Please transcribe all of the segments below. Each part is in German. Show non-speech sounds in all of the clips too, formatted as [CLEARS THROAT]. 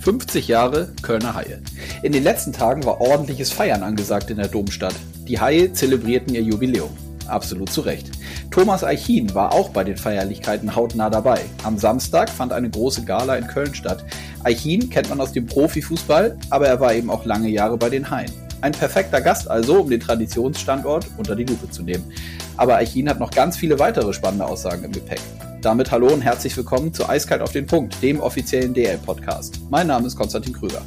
50 Jahre Kölner Haie. In den letzten Tagen war ordentliches Feiern angesagt in der Domstadt. Die Haie zelebrierten ihr Jubiläum. Absolut zu Recht. Thomas Eichin war auch bei den Feierlichkeiten hautnah dabei. Am Samstag fand eine große Gala in Köln statt. Eichin kennt man aus dem Profifußball, aber er war eben auch lange Jahre bei den Haien. Ein perfekter Gast also, um den Traditionsstandort unter die Lupe zu nehmen. Aber Eichin hat noch ganz viele weitere spannende Aussagen im Gepäck. Damit hallo und herzlich willkommen zu Eiskalt auf den Punkt, dem offiziellen DL-Podcast. Mein Name ist Konstantin Krüger.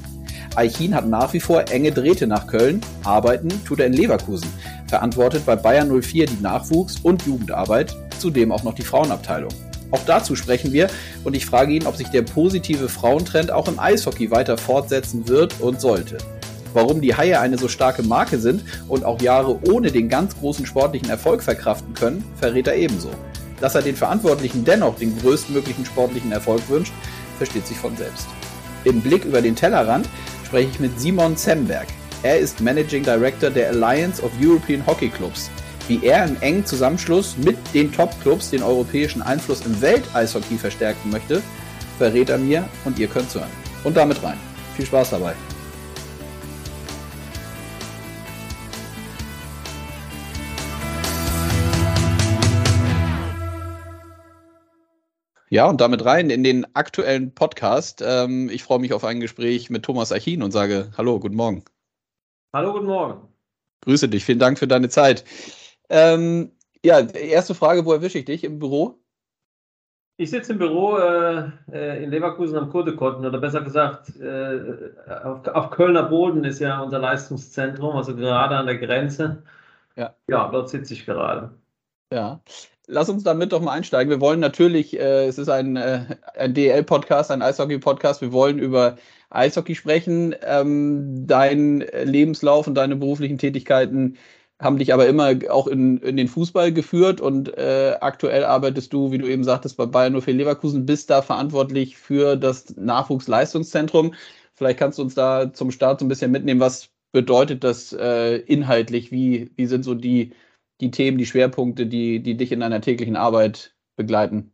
Eichin hat nach wie vor enge Drähte nach Köln, arbeiten tut er in Leverkusen, verantwortet bei Bayern 04 die Nachwuchs- und Jugendarbeit, zudem auch noch die Frauenabteilung. Auch dazu sprechen wir und ich frage ihn, ob sich der positive Frauentrend auch im Eishockey weiter fortsetzen wird und sollte. Warum die Haie eine so starke Marke sind und auch Jahre ohne den ganz großen sportlichen Erfolg verkraften können, verrät er ebenso. Dass er den Verantwortlichen dennoch den größtmöglichen sportlichen Erfolg wünscht, versteht sich von selbst. Im Blick über den Tellerrand spreche ich mit Simon Zemberg. Er ist Managing Director der Alliance of European Hockey Clubs. Wie er im engen Zusammenschluss mit den Top-Clubs den europäischen Einfluss im Welteishockey verstärken möchte, verrät er mir und ihr könnt's hören. Und damit rein. Viel Spaß dabei. Ja, und damit rein in den aktuellen Podcast. Ähm, ich freue mich auf ein Gespräch mit Thomas Achin und sage Hallo, guten Morgen. Hallo, guten Morgen. Grüße dich, vielen Dank für deine Zeit. Ähm, ja, erste Frage, wo erwische ich dich? Im Büro? Ich sitze im Büro äh, äh in Leverkusen am Kurtekotten oder besser gesagt äh, auf, auf, Kölner Boden ist ja unser Leistungszentrum, also gerade an der Grenze. Ja, ja dort sitze ich gerade. Ja, lass uns damit doch mal einsteigen. Wir wollen natürlich, äh, es ist ein, äh, ein DL-Podcast, ein Eishockey-Podcast. Wir wollen über Eishockey sprechen. Ähm, dein Lebenslauf und deine beruflichen Tätigkeiten haben dich aber immer auch in, in den Fußball geführt und äh, aktuell arbeitest du, wie du eben sagtest, bei Bayern 04 Leverkusen, bist da verantwortlich für das Nachwuchsleistungszentrum. Vielleicht kannst du uns da zum Start so ein bisschen mitnehmen, was bedeutet das äh, inhaltlich? Wie, wie sind so die die Themen, die Schwerpunkte, die, die dich in deiner täglichen Arbeit begleiten?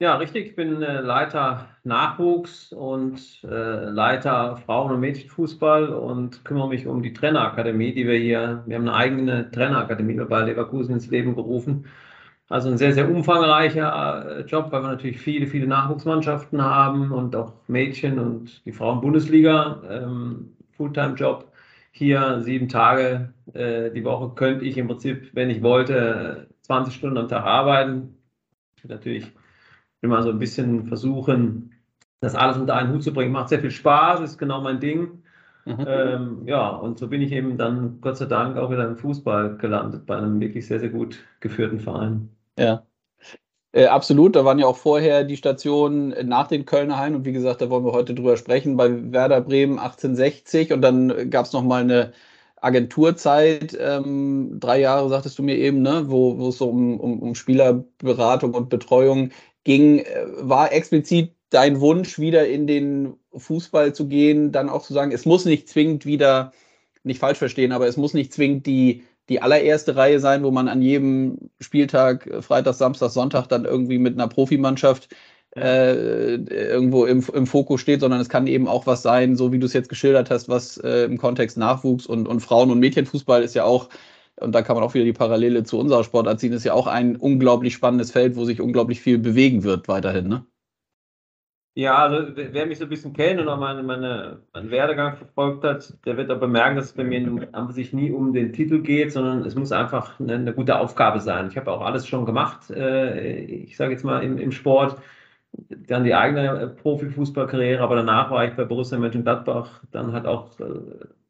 Ja, richtig. Ich bin äh, Leiter Nachwuchs und äh, Leiter Frauen- und Mädchenfußball und kümmere mich um die Trainerakademie, die wir hier, wir haben eine eigene Trainerakademie bei Leverkusen ins Leben gerufen. Also ein sehr, sehr umfangreicher äh, Job, weil wir natürlich viele, viele Nachwuchsmannschaften haben und auch Mädchen und die Frauen-Bundesliga, ähm, Fulltime-Job hier sieben Tage äh, die Woche könnte ich im Prinzip, wenn ich wollte, 20 Stunden am Tag arbeiten. Ich natürlich immer so ein bisschen versuchen, das alles unter einen Hut zu bringen. Macht sehr viel Spaß, ist genau mein Ding. Mhm. Ähm, ja, und so bin ich eben dann Gott sei Dank auch wieder im Fußball gelandet, bei einem wirklich sehr, sehr gut geführten Verein. Ja. Äh, absolut, da waren ja auch vorher die Stationen nach den Kölner Hallen und wie gesagt, da wollen wir heute drüber sprechen, bei Werder Bremen 1860 und dann gab es nochmal eine Agenturzeit, ähm, drei Jahre sagtest du mir eben, ne, wo, wo es so um, um, um Spielerberatung und Betreuung ging, äh, war explizit dein Wunsch, wieder in den Fußball zu gehen, dann auch zu sagen, es muss nicht zwingend wieder, nicht falsch verstehen, aber es muss nicht zwingend die die allererste Reihe sein, wo man an jedem Spieltag, äh, Freitag, Samstag, Sonntag dann irgendwie mit einer Profimannschaft äh, irgendwo im, im Fokus steht, sondern es kann eben auch was sein, so wie du es jetzt geschildert hast, was äh, im Kontext Nachwuchs und, und Frauen- und Mädchenfußball ist ja auch, und da kann man auch wieder die Parallele zu unserer Sportart ziehen, ist ja auch ein unglaublich spannendes Feld, wo sich unglaublich viel bewegen wird weiterhin, ne? Ja, also wer mich so ein bisschen kennt und auch meine, meine, meinen Werdegang verfolgt hat, der wird aber merken, dass es bei mir an sich nie um den Titel geht, sondern es muss einfach eine, eine gute Aufgabe sein. Ich habe auch alles schon gemacht, äh, ich sage jetzt mal im, im Sport, dann die eigene Profifußballkarriere, aber danach war ich bei Borussia Mönchengladbach, dann halt auch äh,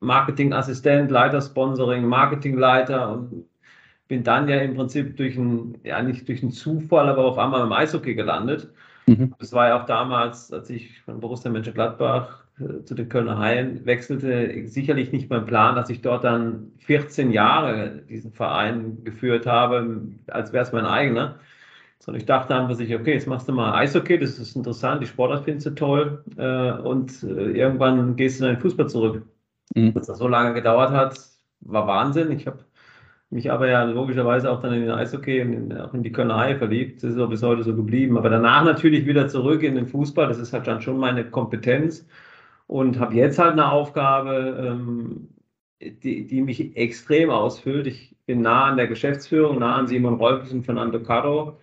Marketingassistent, Leiter Sponsoring, Marketingleiter und bin dann ja im Prinzip durch einen, ja nicht durch einen Zufall, aber auf einmal im Eishockey gelandet Mhm. Das war ja auch damals, als ich von Borussia Mönchengladbach äh, zu den Kölner Haien wechselte, sicherlich nicht mein Plan, dass ich dort dann 14 Jahre diesen Verein geführt habe, als wäre es mein eigener. Sondern ich dachte einfach sich, okay, jetzt machst du mal Eishockey, das ist interessant, die Sportart findest du toll äh, und äh, irgendwann gehst du in den Fußball zurück. Mhm. Dass das so lange gedauert hat, war Wahnsinn. Ich habe mich aber ja logischerweise auch dann in den Eishockey und in, auch in die Kölnerei verliebt. Das ist auch bis heute so geblieben. Aber danach natürlich wieder zurück in den Fußball. Das ist halt dann schon meine Kompetenz. Und habe jetzt halt eine Aufgabe, ähm, die, die mich extrem ausfüllt. Ich bin nah an der Geschäftsführung, nah an Simon Rolfes und Fernando Caro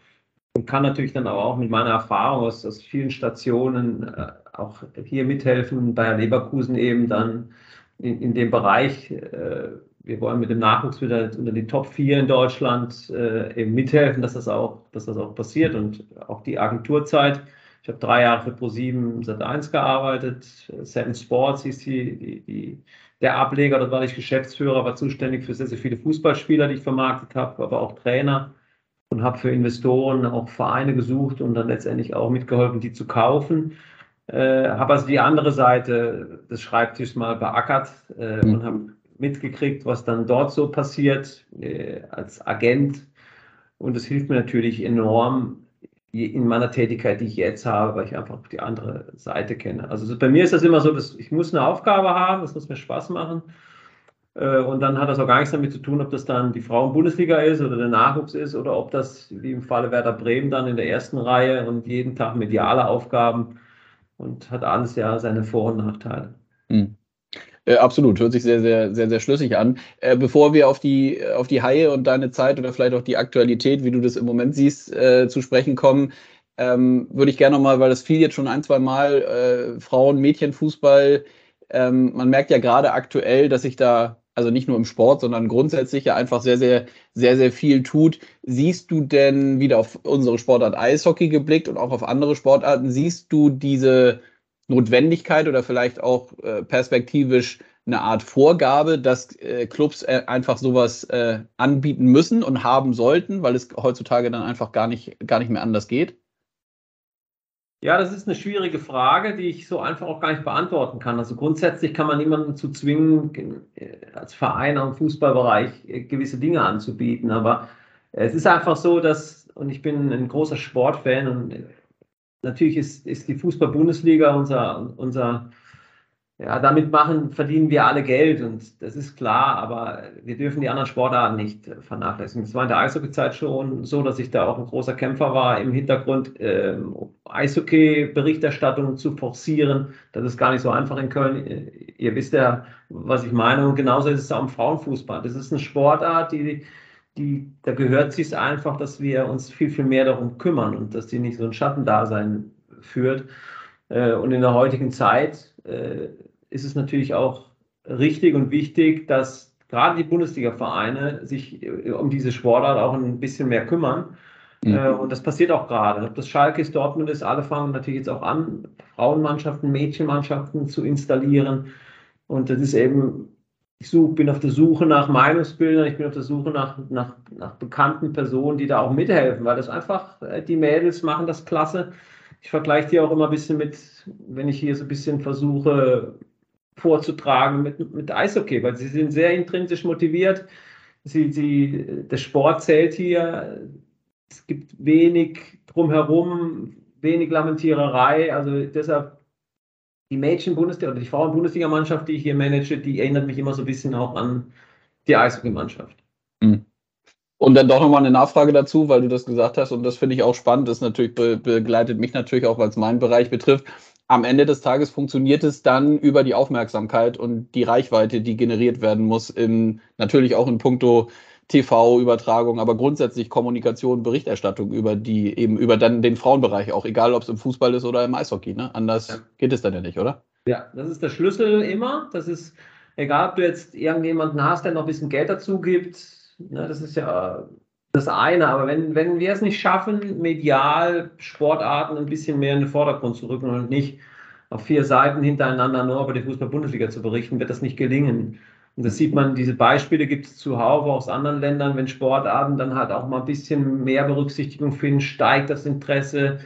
und kann natürlich dann aber auch mit meiner Erfahrung aus, aus vielen Stationen äh, auch hier mithelfen, bei Leverkusen eben dann in, in dem Bereich. Äh, wir wollen mit dem Nachwuchs wieder unter die Top 4 in Deutschland äh, eben mithelfen, dass das, auch, dass das auch passiert und auch die Agenturzeit. Ich habe drei Jahre für Pro7 Sat1 gearbeitet. Seven Sports hieß die, die, die, der Ableger. Dort war ich Geschäftsführer, war zuständig für sehr, sehr viele Fußballspieler, die ich vermarktet habe, aber auch Trainer und habe für Investoren auch Vereine gesucht und dann letztendlich auch mitgeholfen, die zu kaufen. Äh, habe also die andere Seite des Schreibtischs mal beackert äh, mhm. und habe mitgekriegt, was dann dort so passiert äh, als Agent. Und es hilft mir natürlich enorm in meiner Tätigkeit, die ich jetzt habe, weil ich einfach die andere Seite kenne. Also bei mir ist das immer so, dass ich muss eine Aufgabe haben, das muss mir Spaß machen. Äh, und dann hat das auch gar nichts damit zu tun, ob das dann die Frauen-Bundesliga ist oder der Nachwuchs ist oder ob das, wie im Falle Werder Bremen, dann in der ersten Reihe und jeden Tag mediale Aufgaben und hat alles ja seine Vor- und Nachteile. Hm. Äh, absolut, hört sich sehr, sehr, sehr, sehr schlüssig an. Äh, bevor wir auf die, auf die Haie und deine Zeit oder vielleicht auch die Aktualität, wie du das im Moment siehst, äh, zu sprechen kommen, ähm, würde ich gerne nochmal, weil das fiel jetzt schon ein, zwei Mal, äh, Frauen, Mädchenfußball, ähm, man merkt ja gerade aktuell, dass sich da, also nicht nur im Sport, sondern grundsätzlich ja einfach sehr, sehr, sehr, sehr viel tut. Siehst du denn wieder auf unsere Sportart Eishockey geblickt und auch auf andere Sportarten, siehst du diese Notwendigkeit oder vielleicht auch äh, perspektivisch eine Art Vorgabe, dass äh, Clubs äh, einfach sowas äh, anbieten müssen und haben sollten, weil es heutzutage dann einfach gar nicht, gar nicht mehr anders geht? Ja, das ist eine schwierige Frage, die ich so einfach auch gar nicht beantworten kann. Also grundsätzlich kann man niemanden dazu zwingen, äh, als Verein am Fußballbereich äh, gewisse Dinge anzubieten. Aber es ist einfach so, dass, und ich bin ein großer Sportfan und natürlich ist, ist die Fußball-Bundesliga unser, unser, ja, damit machen, verdienen wir alle Geld und das ist klar, aber wir dürfen die anderen Sportarten nicht vernachlässigen. Es war in der Eishockey-Zeit schon so, dass ich da auch ein großer Kämpfer war, im Hintergrund ähm, Eishockey-Berichterstattung zu forcieren. Das ist gar nicht so einfach in Köln. Ihr wisst ja, was ich meine. Und genauso ist es auch im Frauenfußball. Das ist eine Sportart, die die, da gehört sich einfach, dass wir uns viel, viel mehr darum kümmern und dass die nicht so ein Schattendasein führt. Äh, und in der heutigen Zeit äh, ist es natürlich auch richtig und wichtig, dass gerade die Bundesliga-Vereine sich äh, um diese Sportart auch ein bisschen mehr kümmern. Mhm. Und das passiert auch gerade. Ob das Schalke ist, Dortmund ist, alle fangen natürlich jetzt auch an, Frauenmannschaften, Mädchenmannschaften zu installieren. Und das ist eben ich such, bin auf der Suche nach Meinungsbildern, ich bin auf der Suche nach, nach, nach bekannten Personen, die da auch mithelfen, weil das einfach, äh, die Mädels machen das klasse. Ich vergleiche die auch immer ein bisschen mit, wenn ich hier so ein bisschen versuche vorzutragen mit, mit Eishockey, weil sie sind sehr intrinsisch motiviert. Sie, sie, der Sport zählt hier. Es gibt wenig drumherum, wenig Lamentiererei. Also deshalb die Mädchen-Bundesliga oder die Frauen-Bundesliga-Mannschaft, die ich hier manage, die erinnert mich immer so ein bisschen auch an die Eishockey-Mannschaft. Mhm. Und dann doch nochmal eine Nachfrage dazu, weil du das gesagt hast, und das finde ich auch spannend, das natürlich be begleitet mich natürlich auch, weil es meinen Bereich betrifft. Am Ende des Tages funktioniert es dann über die Aufmerksamkeit und die Reichweite, die generiert werden muss, in, natürlich auch in puncto TV-Übertragung, aber grundsätzlich Kommunikation, Berichterstattung über die, eben über dann den Frauenbereich auch, egal ob es im Fußball ist oder im Eishockey. Ne? Anders ja. geht es dann ja nicht, oder? Ja, das ist der Schlüssel immer. Das ist, egal ob du jetzt irgendjemanden hast, der noch ein bisschen Geld dazu gibt, ne, das ist ja das eine. Aber wenn, wenn wir es nicht schaffen, medial Sportarten ein bisschen mehr in den Vordergrund zu rücken und nicht auf vier Seiten hintereinander nur über die Fußball-Bundesliga zu berichten, wird das nicht gelingen. Und das sieht man, diese Beispiele gibt es zuhauf aus anderen Ländern, wenn Sportarten dann halt auch mal ein bisschen mehr Berücksichtigung finden, steigt das Interesse,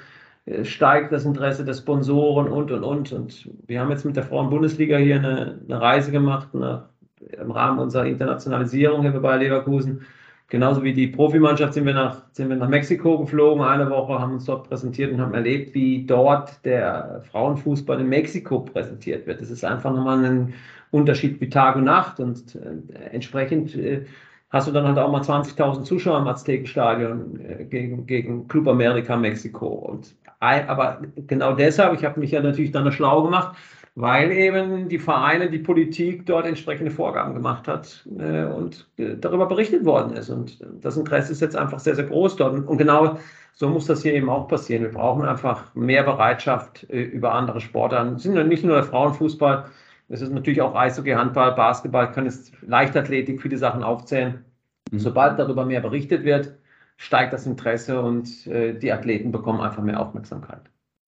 äh, steigt das Interesse der Sponsoren und, und, und. Und wir haben jetzt mit der Frauen-Bundesliga hier eine, eine, Reise gemacht nach, im Rahmen unserer Internationalisierung hier bei Leverkusen. Genauso wie die Profimannschaft sind wir, nach, sind wir nach Mexiko geflogen, eine Woche, haben uns dort präsentiert und haben erlebt, wie dort der Frauenfußball in Mexiko präsentiert wird. Das ist einfach nochmal ein Unterschied wie Tag und Nacht und äh, entsprechend äh, hast du dann halt auch mal 20.000 Zuschauer im Aztekenstadion äh, gegen, gegen Club America Mexiko. Und, aber genau deshalb, ich habe mich ja natürlich dann schlau gemacht, weil eben die Vereine, die Politik dort entsprechende Vorgaben gemacht hat äh, und äh, darüber berichtet worden ist. Und das Interesse ist jetzt einfach sehr, sehr groß dort. Und genau so muss das hier eben auch passieren. Wir brauchen einfach mehr Bereitschaft äh, über andere Sportarten. Es sind nicht nur der Frauenfußball, es ist natürlich auch Eishockey, Handball, Basketball, kann es Leichtathletik, viele Sachen aufzählen. Mhm. Sobald darüber mehr berichtet wird, steigt das Interesse und äh, die Athleten bekommen einfach mehr Aufmerksamkeit.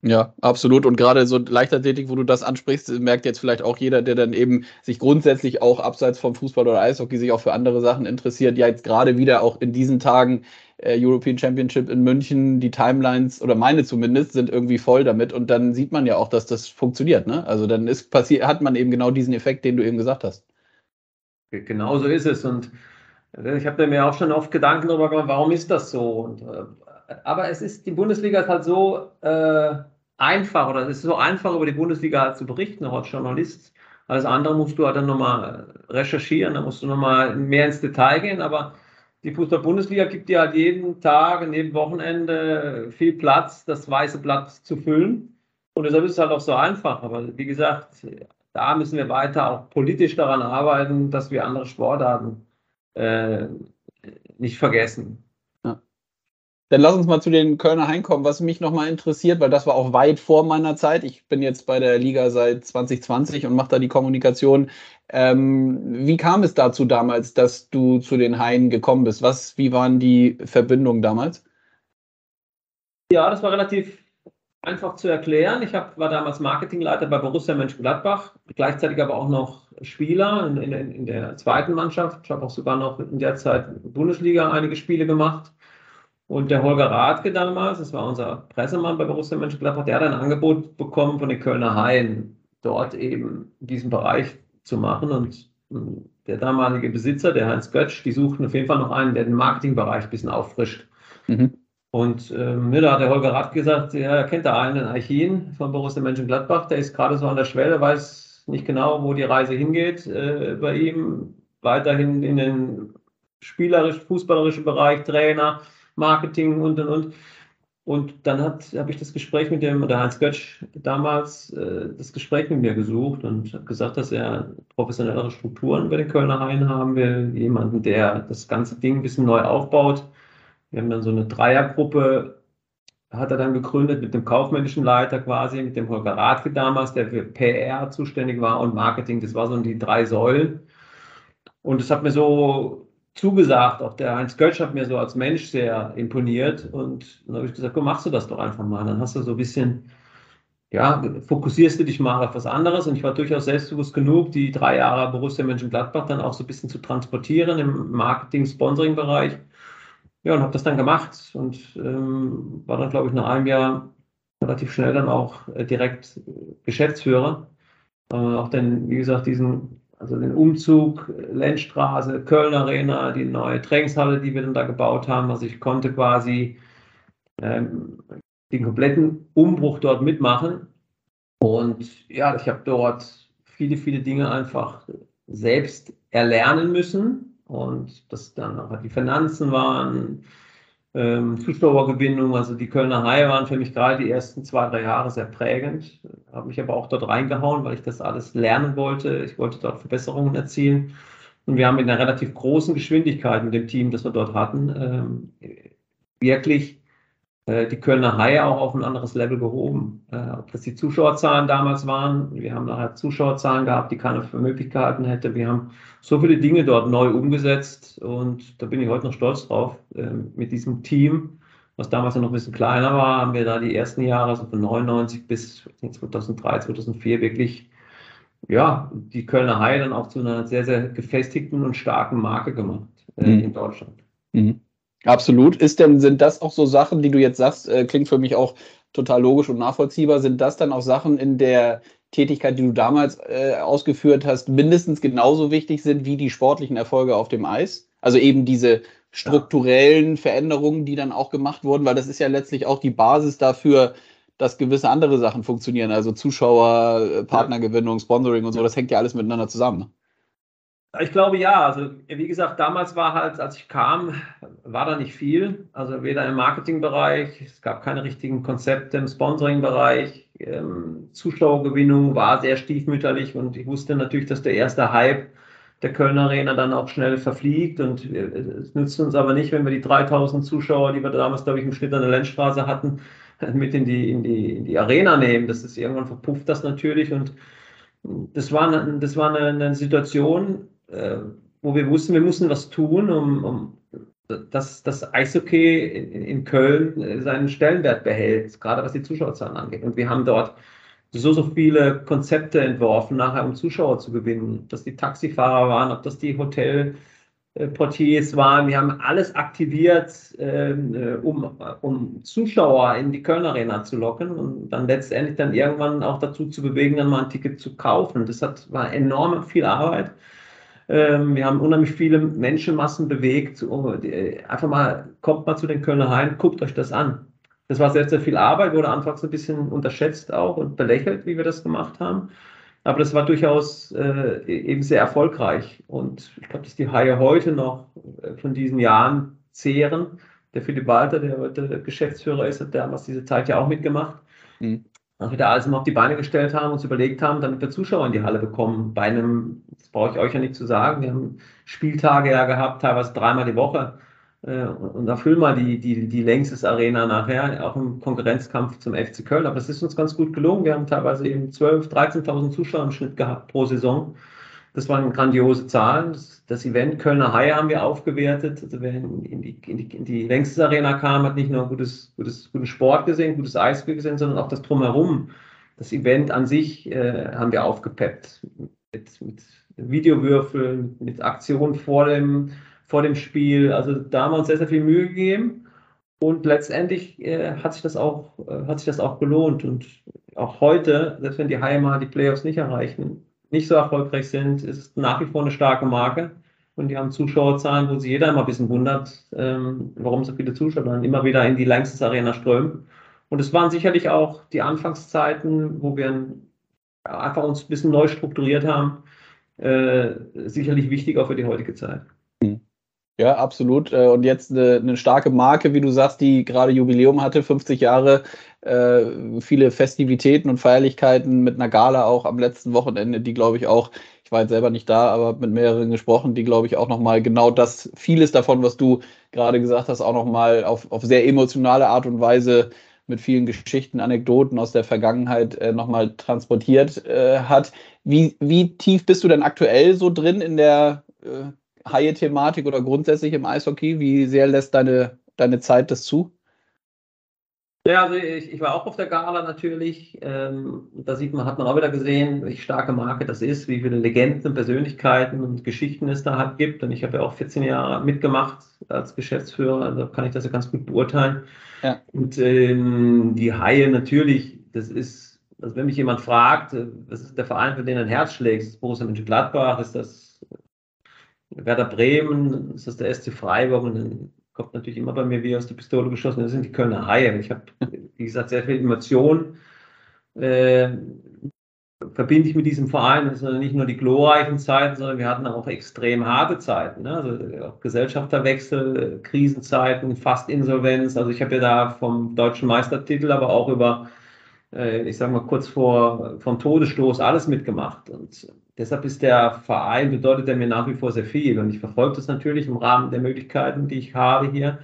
Ja, absolut. Und gerade so Leichtathletik, wo du das ansprichst, merkt jetzt vielleicht auch jeder, der dann eben sich grundsätzlich auch abseits vom Fußball oder Eishockey sich auch für andere Sachen interessiert, ja jetzt gerade wieder auch in diesen Tagen äh, European Championship in München, die Timelines oder meine zumindest sind irgendwie voll damit und dann sieht man ja auch, dass das funktioniert. Ne? Also dann ist passiert, hat man eben genau diesen Effekt, den du eben gesagt hast. Genau so ist es und äh, ich habe mir auch schon oft Gedanken darüber gemacht, warum ist das so? Und, äh, aber es ist, die Bundesliga ist halt so äh, einfach oder es ist so einfach, über die Bundesliga zu berichten, auch als Journalist. Alles andere musst du halt dann nochmal recherchieren, da musst du nochmal mehr ins Detail gehen, aber die Fußball-Bundesliga gibt dir halt jeden Tag und jedem Wochenende viel Platz, das weiße Blatt zu füllen. Und deshalb ist es halt auch so einfach. Aber wie gesagt, da müssen wir weiter auch politisch daran arbeiten, dass wir andere Sportarten äh, nicht vergessen. Dann lass uns mal zu den Kölner Hain kommen, was mich nochmal interessiert, weil das war auch weit vor meiner Zeit. Ich bin jetzt bei der Liga seit 2020 und mache da die Kommunikation. Ähm, wie kam es dazu damals, dass du zu den Haien gekommen bist? Was, wie waren die Verbindungen damals? Ja, das war relativ einfach zu erklären. Ich hab, war damals Marketingleiter bei Borussia Mönchengladbach, gleichzeitig aber auch noch Spieler in, in, in der zweiten Mannschaft. Ich habe auch sogar noch in der Zeit Bundesliga einige Spiele gemacht. Und der Holger Rathke damals, das war unser Pressemann bei Borussia Mönchengladbach, der hat ein Angebot bekommen von den Kölner Haien, dort eben diesen Bereich zu machen. Und hm, der damalige Besitzer, der Heinz Götsch, die suchten auf jeden Fall noch einen, der den Marketingbereich ein bisschen auffrischt. Mhm. Und ähm, da hat der Holger Rath gesagt, er kennt da einen, den Archin von Borussia Mönchengladbach, der ist gerade so an der Schwelle, weiß nicht genau, wo die Reise hingeht äh, bei ihm. Weiterhin in den spielerisch, fußballerischen Bereich, Trainer, Marketing und und und. Und dann habe ich das Gespräch mit dem, der Heinz Götsch damals, äh, das Gespräch mit mir gesucht und hat gesagt, dass er professionellere Strukturen bei den Kölner Haien haben will, jemanden, der das ganze Ding ein bisschen neu aufbaut. Wir haben dann so eine Dreiergruppe, hat er dann gegründet mit dem kaufmännischen Leiter quasi, mit dem Holger Rathke damals, der für PR zuständig war und Marketing. Das waren so die drei Säulen. Und es hat mir so zugesagt. Auch der Heinz Götsch hat mir so als Mensch sehr imponiert. Und dann habe ich gesagt, komm, machst du das doch einfach mal. Dann hast du so ein bisschen, ja, fokussierst du dich mal auf was anderes. Und ich war durchaus selbstbewusst genug, die drei Jahre Borussia Mönchengladbach dann auch so ein bisschen zu transportieren im Marketing-Sponsoring-Bereich. Ja, und habe das dann gemacht und ähm, war dann, glaube ich, nach einem Jahr relativ schnell dann auch äh, direkt Geschäftsführer. Äh, auch dann, wie gesagt, diesen also den Umzug, Lenzstraße, Köln Arena, die neue Trainingshalle, die wir dann da gebaut haben. Also ich konnte quasi ähm, den kompletten Umbruch dort mitmachen. Und ja, ich habe dort viele, viele Dinge einfach selbst erlernen müssen. Und das dann auch die Finanzen waren, ähm, Zuschauergewinnung, also die Kölner Haie waren für mich gerade die ersten zwei, drei Jahre sehr prägend. Habe mich aber auch dort reingehauen, weil ich das alles lernen wollte. Ich wollte dort Verbesserungen erzielen. Und wir haben mit einer relativ großen Geschwindigkeit mit dem Team, das wir dort hatten, ähm, wirklich die Kölner Haie auch auf ein anderes Level gehoben. Äh, ob das die Zuschauerzahlen damals waren, wir haben nachher Zuschauerzahlen gehabt, die keiner für möglich gehalten hätte. Wir haben so viele Dinge dort neu umgesetzt und da bin ich heute noch stolz drauf. Äh, mit diesem Team, was damals noch ein bisschen kleiner war, haben wir da die ersten Jahre, also von 99 bis 2003, 2004 wirklich ja, die Kölner Haie dann auch zu einer sehr, sehr gefestigten und starken Marke gemacht äh, mhm. in Deutschland. Mhm. Absolut. Ist denn, sind das auch so Sachen, die du jetzt sagst, äh, klingt für mich auch total logisch und nachvollziehbar, sind das dann auch Sachen in der Tätigkeit, die du damals äh, ausgeführt hast, mindestens genauso wichtig sind wie die sportlichen Erfolge auf dem Eis? Also eben diese strukturellen. Veränderungen, die dann auch gemacht wurden, weil das ist ja letztlich auch die Basis dafür, dass gewisse andere Sachen funktionieren, also Zuschauer, äh, Partnergewinnung, Sponsoring und so, das hängt ja alles miteinander zusammen. Ich glaube ja. Also wie gesagt, damals war halt, als ich kam, war da nicht viel. Also weder im Marketingbereich, es gab keine richtigen Konzepte im Sponsoringbereich. Ähm, Zuschauergewinnung war sehr stiefmütterlich und ich wusste natürlich, dass der erste Hype der Kölner Arena dann auch schnell verfliegt und äh, es nützt uns aber nicht, wenn wir die 3000 Zuschauer, die wir damals, glaube ich, im Schnitt an der Lenzstraße hatten, [LAUGHS] mit in die, in die, in die Arena nehmen. Das ist irgendwann verpufft das natürlich und das war, das war eine, eine Situation, äh, wo wir wussten, wir müssen was tun, um, um dass das Eishockey in, in Köln äh, seinen Stellenwert behält, gerade was die Zuschauerzahlen angeht. Und wir haben dort so, so viele Konzepte entworfen, nachher um Zuschauer zu gewinnen. Ob das die Taxifahrer waren, ob das die Hotelportiers waren. Wir haben alles aktiviert, ähm, äh, um, um Zuschauer in die Köln Arena zu locken und dann letztendlich dann irgendwann auch dazu zu bewegen, dann mal ein Ticket zu kaufen. Das hat, war enorm viel Arbeit. Ähm, wir haben unheimlich viele Menschenmassen bewegt. Einfach mal, kommt mal zu den Kölner Hain, guckt euch das an. Das war sehr, sehr viel Arbeit, wurde anfangs ein bisschen unterschätzt auch und belächelt, wie wir das gemacht haben. Aber das war durchaus äh, eben sehr erfolgreich. Und ich glaube, dass die Haie heute noch äh, von diesen Jahren zehren. Der Philipp Walter, der heute Geschäftsführer ist, hat damals diese Zeit ja auch mitgemacht. Mhm als wir alles mal auf die Beine gestellt haben, uns überlegt haben, damit wir Zuschauer in die Halle bekommen. Bei einem, das brauche ich euch ja nicht zu sagen, wir haben Spieltage ja gehabt, teilweise dreimal die Woche. Äh, und da füllen wir die, die, die längstes Arena nachher, auch im Konkurrenzkampf zum FC Köln. Aber das ist uns ganz gut gelungen. Wir haben teilweise eben 12.000, 13.000 Zuschauer im Schnitt gehabt pro Saison. Das waren grandiose Zahlen. Das, Event Kölner Haie haben wir aufgewertet. Also wer in, die, in, die, in die längstes Arena kam, hat nicht nur gutes, gutes, guten Sport gesehen, gutes Eishockey gesehen, sondern auch das Drumherum. Das Event an sich äh, haben wir aufgepeppt. Mit, mit Videowürfeln, mit Aktionen vor dem, vor dem Spiel. Also da haben wir uns sehr, sehr viel Mühe gegeben. Und letztendlich äh, hat, sich das auch, äh, hat sich das auch gelohnt. Und auch heute, selbst wenn die Haie mal die Playoffs nicht erreichen, nicht so erfolgreich sind, ist nach wie vor eine starke Marke. Und die haben Zuschauerzahlen, wo sich jeder immer ein bisschen wundert, ähm, warum so viele Zuschauer dann immer wieder in die Langstes Arena strömen. Und es waren sicherlich auch die Anfangszeiten, wo wir einfach uns ein bisschen neu strukturiert haben, äh, sicherlich wichtig auch für die heutige Zeit. Ja, absolut. Äh, und jetzt eine, eine, starke Marke, wie du sagst, die gerade Jubiläum hatte, 50 Jahre, äh, viele Festivitäten und Feierlichkeiten mit einer Gala auch am letzten Wochenende, die glaube ich auch, ich war jetzt selber nicht da, aber mit mehreren gesprochen, die glaube ich auch nochmal genau das, vieles davon, was du gerade gesagt hast, auch nochmal auf, auf sehr emotionale Art und Weise mit vielen Geschichten, Anekdoten aus der Vergangenheit äh, nochmal transportiert äh, hat. Wie, wie tief bist du denn aktuell so drin in der äh, Haie-Thematik oder grundsätzlich im Eishockey? Wie sehr lässt deine, deine Zeit das zu? Ja, also ich, ich war auch auf der Gala natürlich. Ähm, da sieht man, hat man auch wieder gesehen, welche starke Marke das ist, wie viele Legenden, Persönlichkeiten und Geschichten es da halt gibt. Und ich habe ja auch 14 Jahre mitgemacht als Geschäftsführer, also kann ich das ja ganz gut beurteilen. Ja. Und ähm, die Haie natürlich, das ist, also wenn mich jemand fragt, äh, was ist der Verein, für den ein Herz schlägt, ist das Borussia Mönchengladbach, ist das Werder Bremen, ist das der SC Freiburg und dann kommt natürlich immer bei mir wie aus der Pistole geschossen, das sind die Kölner Haie. Ich habe, wie gesagt, sehr viel Emotion. Äh, verbinde ich mit diesem Verein. Das sind nicht nur die glorreichen Zeiten, sondern wir hatten auch extrem harte Zeiten. Ne? Also auch Gesellschafterwechsel, Krisenzeiten, fast Insolvenz. Also ich habe ja da vom deutschen Meistertitel, aber auch über, äh, ich sage mal, kurz vor vom Todesstoß alles mitgemacht. Und Deshalb ist der Verein, bedeutet er mir nach wie vor sehr viel. Und ich verfolge das natürlich im Rahmen der Möglichkeiten, die ich habe hier.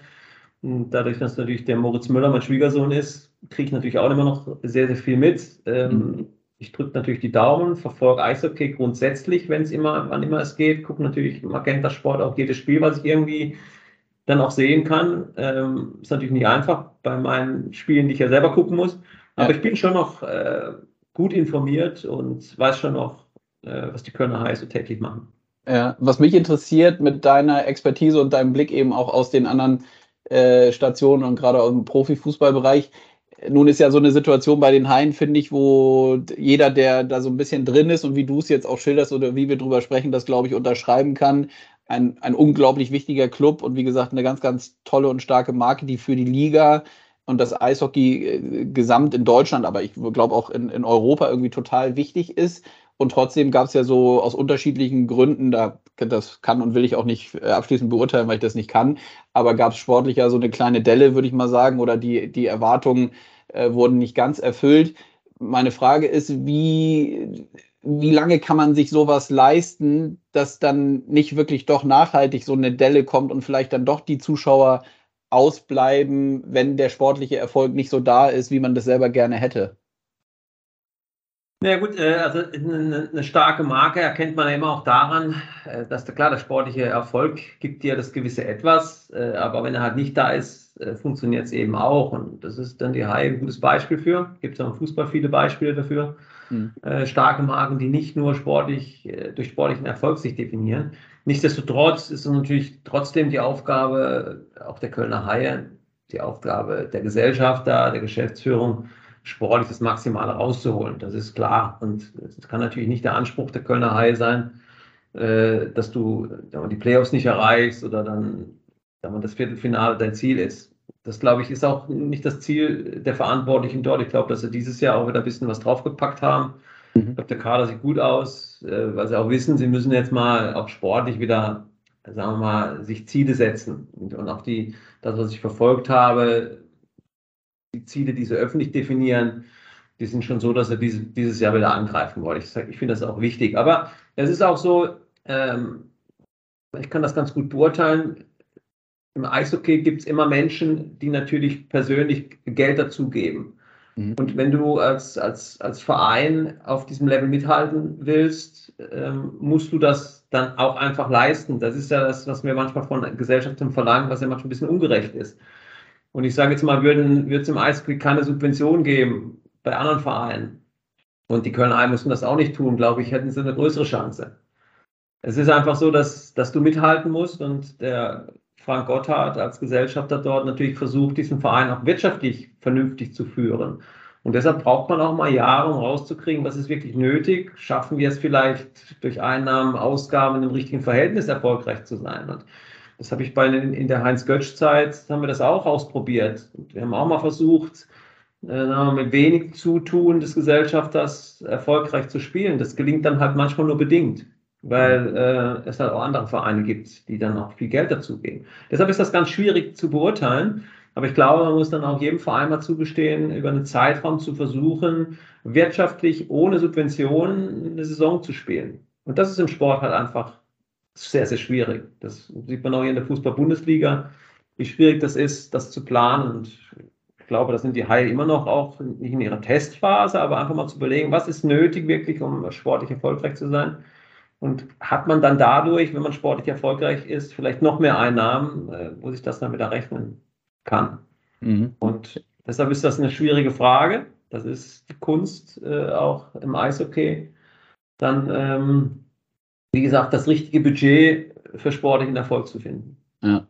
Und dadurch, dass natürlich der Moritz Müller mein Schwiegersohn ist, kriege ich natürlich auch immer noch sehr, sehr viel mit. Ähm, mhm. Ich drücke natürlich die Daumen, verfolge Eishockey grundsätzlich, wenn es immer, wann immer es geht. Gucke natürlich Magenta Sport auch jedes Spiel, was ich irgendwie dann auch sehen kann. Ähm, ist natürlich nicht einfach bei meinen Spielen, die ich ja selber gucken muss. Aber ich bin schon noch äh, gut informiert und weiß schon noch, äh, was die Kölner Haie so täglich machen. Ja, was mich interessiert mit deiner Expertise und deinem Blick eben auch aus den anderen äh, Stationen und gerade aus dem Profifußballbereich, nun ist ja so eine Situation bei den Haien, finde ich, wo jeder, der da so ein bisschen drin ist und wie du es jetzt auch schilderst oder wie wir drüber sprechen, das glaube ich unterschreiben kann. Ein, ein unglaublich wichtiger Club und wie gesagt eine ganz, ganz tolle und starke Marke, die für die Liga und das Eishockey äh, gesamt in Deutschland, aber ich glaube auch in, in Europa irgendwie total wichtig ist Und trotzdem gab es ja so aus unterschiedlichen Gründen, da, das kann und will ich auch nicht äh, abschließend beurteilen, weil ich das nicht kann, aber gab es sportlich ja so eine kleine Delle, würde ich mal sagen, oder die, die Erwartungen äh, wurden nicht ganz erfüllt. Meine Frage ist, wie, wie lange kann man sich sowas leisten, dass dann nicht wirklich doch nachhaltig so eine Delle kommt und vielleicht dann doch die Zuschauer ausbleiben, wenn der sportliche Erfolg nicht so da ist, wie man das selber gerne hätte? Na ja, gut, äh, also eine, starke Marke erkennt man ja immer auch daran, äh, dass klar, der sportliche Erfolg gibt dir das gewisse Etwas, äh, aber wenn er halt nicht da ist, funktioniert es eben auch. Und das ist dann die Hai ein gutes Beispiel für. Gibt es auch im Fußball viele Beispiele dafür. Mhm. Starke Marken, die nicht nur sportlich, durch sportlichen Erfolg sich definieren. Nichtsdestotrotz ist es natürlich trotzdem die Aufgabe auch der Kölner Haie, die Aufgabe der Gesellschaft da, der Geschäftsführung, sportlich das Maximale rauszuholen. Das ist klar. Und es kann natürlich nicht der Anspruch der Kölner Haie sein, äh, dass du die Playoffs nicht erreichst oder dann das Viertelfinale dein Ziel ist. Das, glaube ich, ist auch nicht das Ziel der Verantwortlichen dort. Ich glaube, dass sie dieses Jahr auch wieder ein bisschen was draufgepackt haben. Mhm. Ich glaube, der Kader sieht gut aus, äh, weil sie auch wissen, sie müssen jetzt mal auch sportlich wieder, sagen wir mal, sich Ziele setzen. Und auch die, das, was ich verfolgt habe, die Ziele, die sie öffentlich definieren, die sind schon so, dass sie diese, dieses Jahr wieder angreifen wollen. Ich, ich finde das auch wichtig. Aber es ist auch so, ähm, ich kann das ganz gut beurteilen. Im Eishockey gibt es immer Menschen, die natürlich persönlich Geld dazugeben. Mhm. Und wenn du als, als, als Verein auf diesem Level mithalten willst, ähm, musst du das dann auch einfach leisten. Das ist ja das, was wir manchmal von Gesellschaften verlangen, was ja manchmal ein bisschen ungerecht ist. Und ich sage jetzt mal, würde es im Eishockey keine Subvention geben bei anderen Vereinen und die Kölner Haie müssen das auch nicht tun, glaube ich, hätten sie eine größere Chance. Es ist einfach so, dass, dass du mithalten musst und der Frank Gotthard als Gesellschafter dort natürlich versucht, diesen Verein auch wirtschaftlich vernünftig zu führen. Und deshalb braucht man auch mal Jahre, um rauszukriegen, was ist wirklich nötig. Schaffen wir es vielleicht durch Einnahmen, Ausgaben im richtigen Verhältnis erfolgreich zu sein? Und das habe ich bei in der Heinz-Götsch-Zeit, haben wir das auch ausprobiert. Wir haben auch mal versucht, äh, mit wenig Zutun des Gesellschafters erfolgreich zu spielen. Das gelingt dann halt manchmal nur bedingt, weil äh, es halt auch andere Vereine gibt, die dann auch viel Geld dazugeben. Deshalb ist das ganz schwierig zu beurteilen. Aber ich glaube, man muss dann auch jedem Verein mal zugestehen, über einen Zeitraum zu versuchen, wirtschaftlich ohne Subventionen eine Saison zu spielen. Und das ist im Sport halt einfach sehr, sehr schwierig. Das sieht man auch hier in der Fußball-Bundesliga, wie schwierig das ist, das zu planen. Und ich glaube, da sind die Haie immer noch auch nicht in ihrer Testphase, aber einfach mal zu überlegen, was ist nötig wirklich, um sportlich erfolgreich zu sein. Und hat man dann dadurch, wenn man sportlich erfolgreich ist, vielleicht noch mehr Einnahmen, äh, wo sich das dann wieder rechnen kann. Mhm. Und deshalb ist das eine schwierige Frage. Das ist die Kunst äh, auch im Eishockey. Dann ähm, wie gesagt, das richtige Budget für sportlichen Erfolg zu finden. Ja.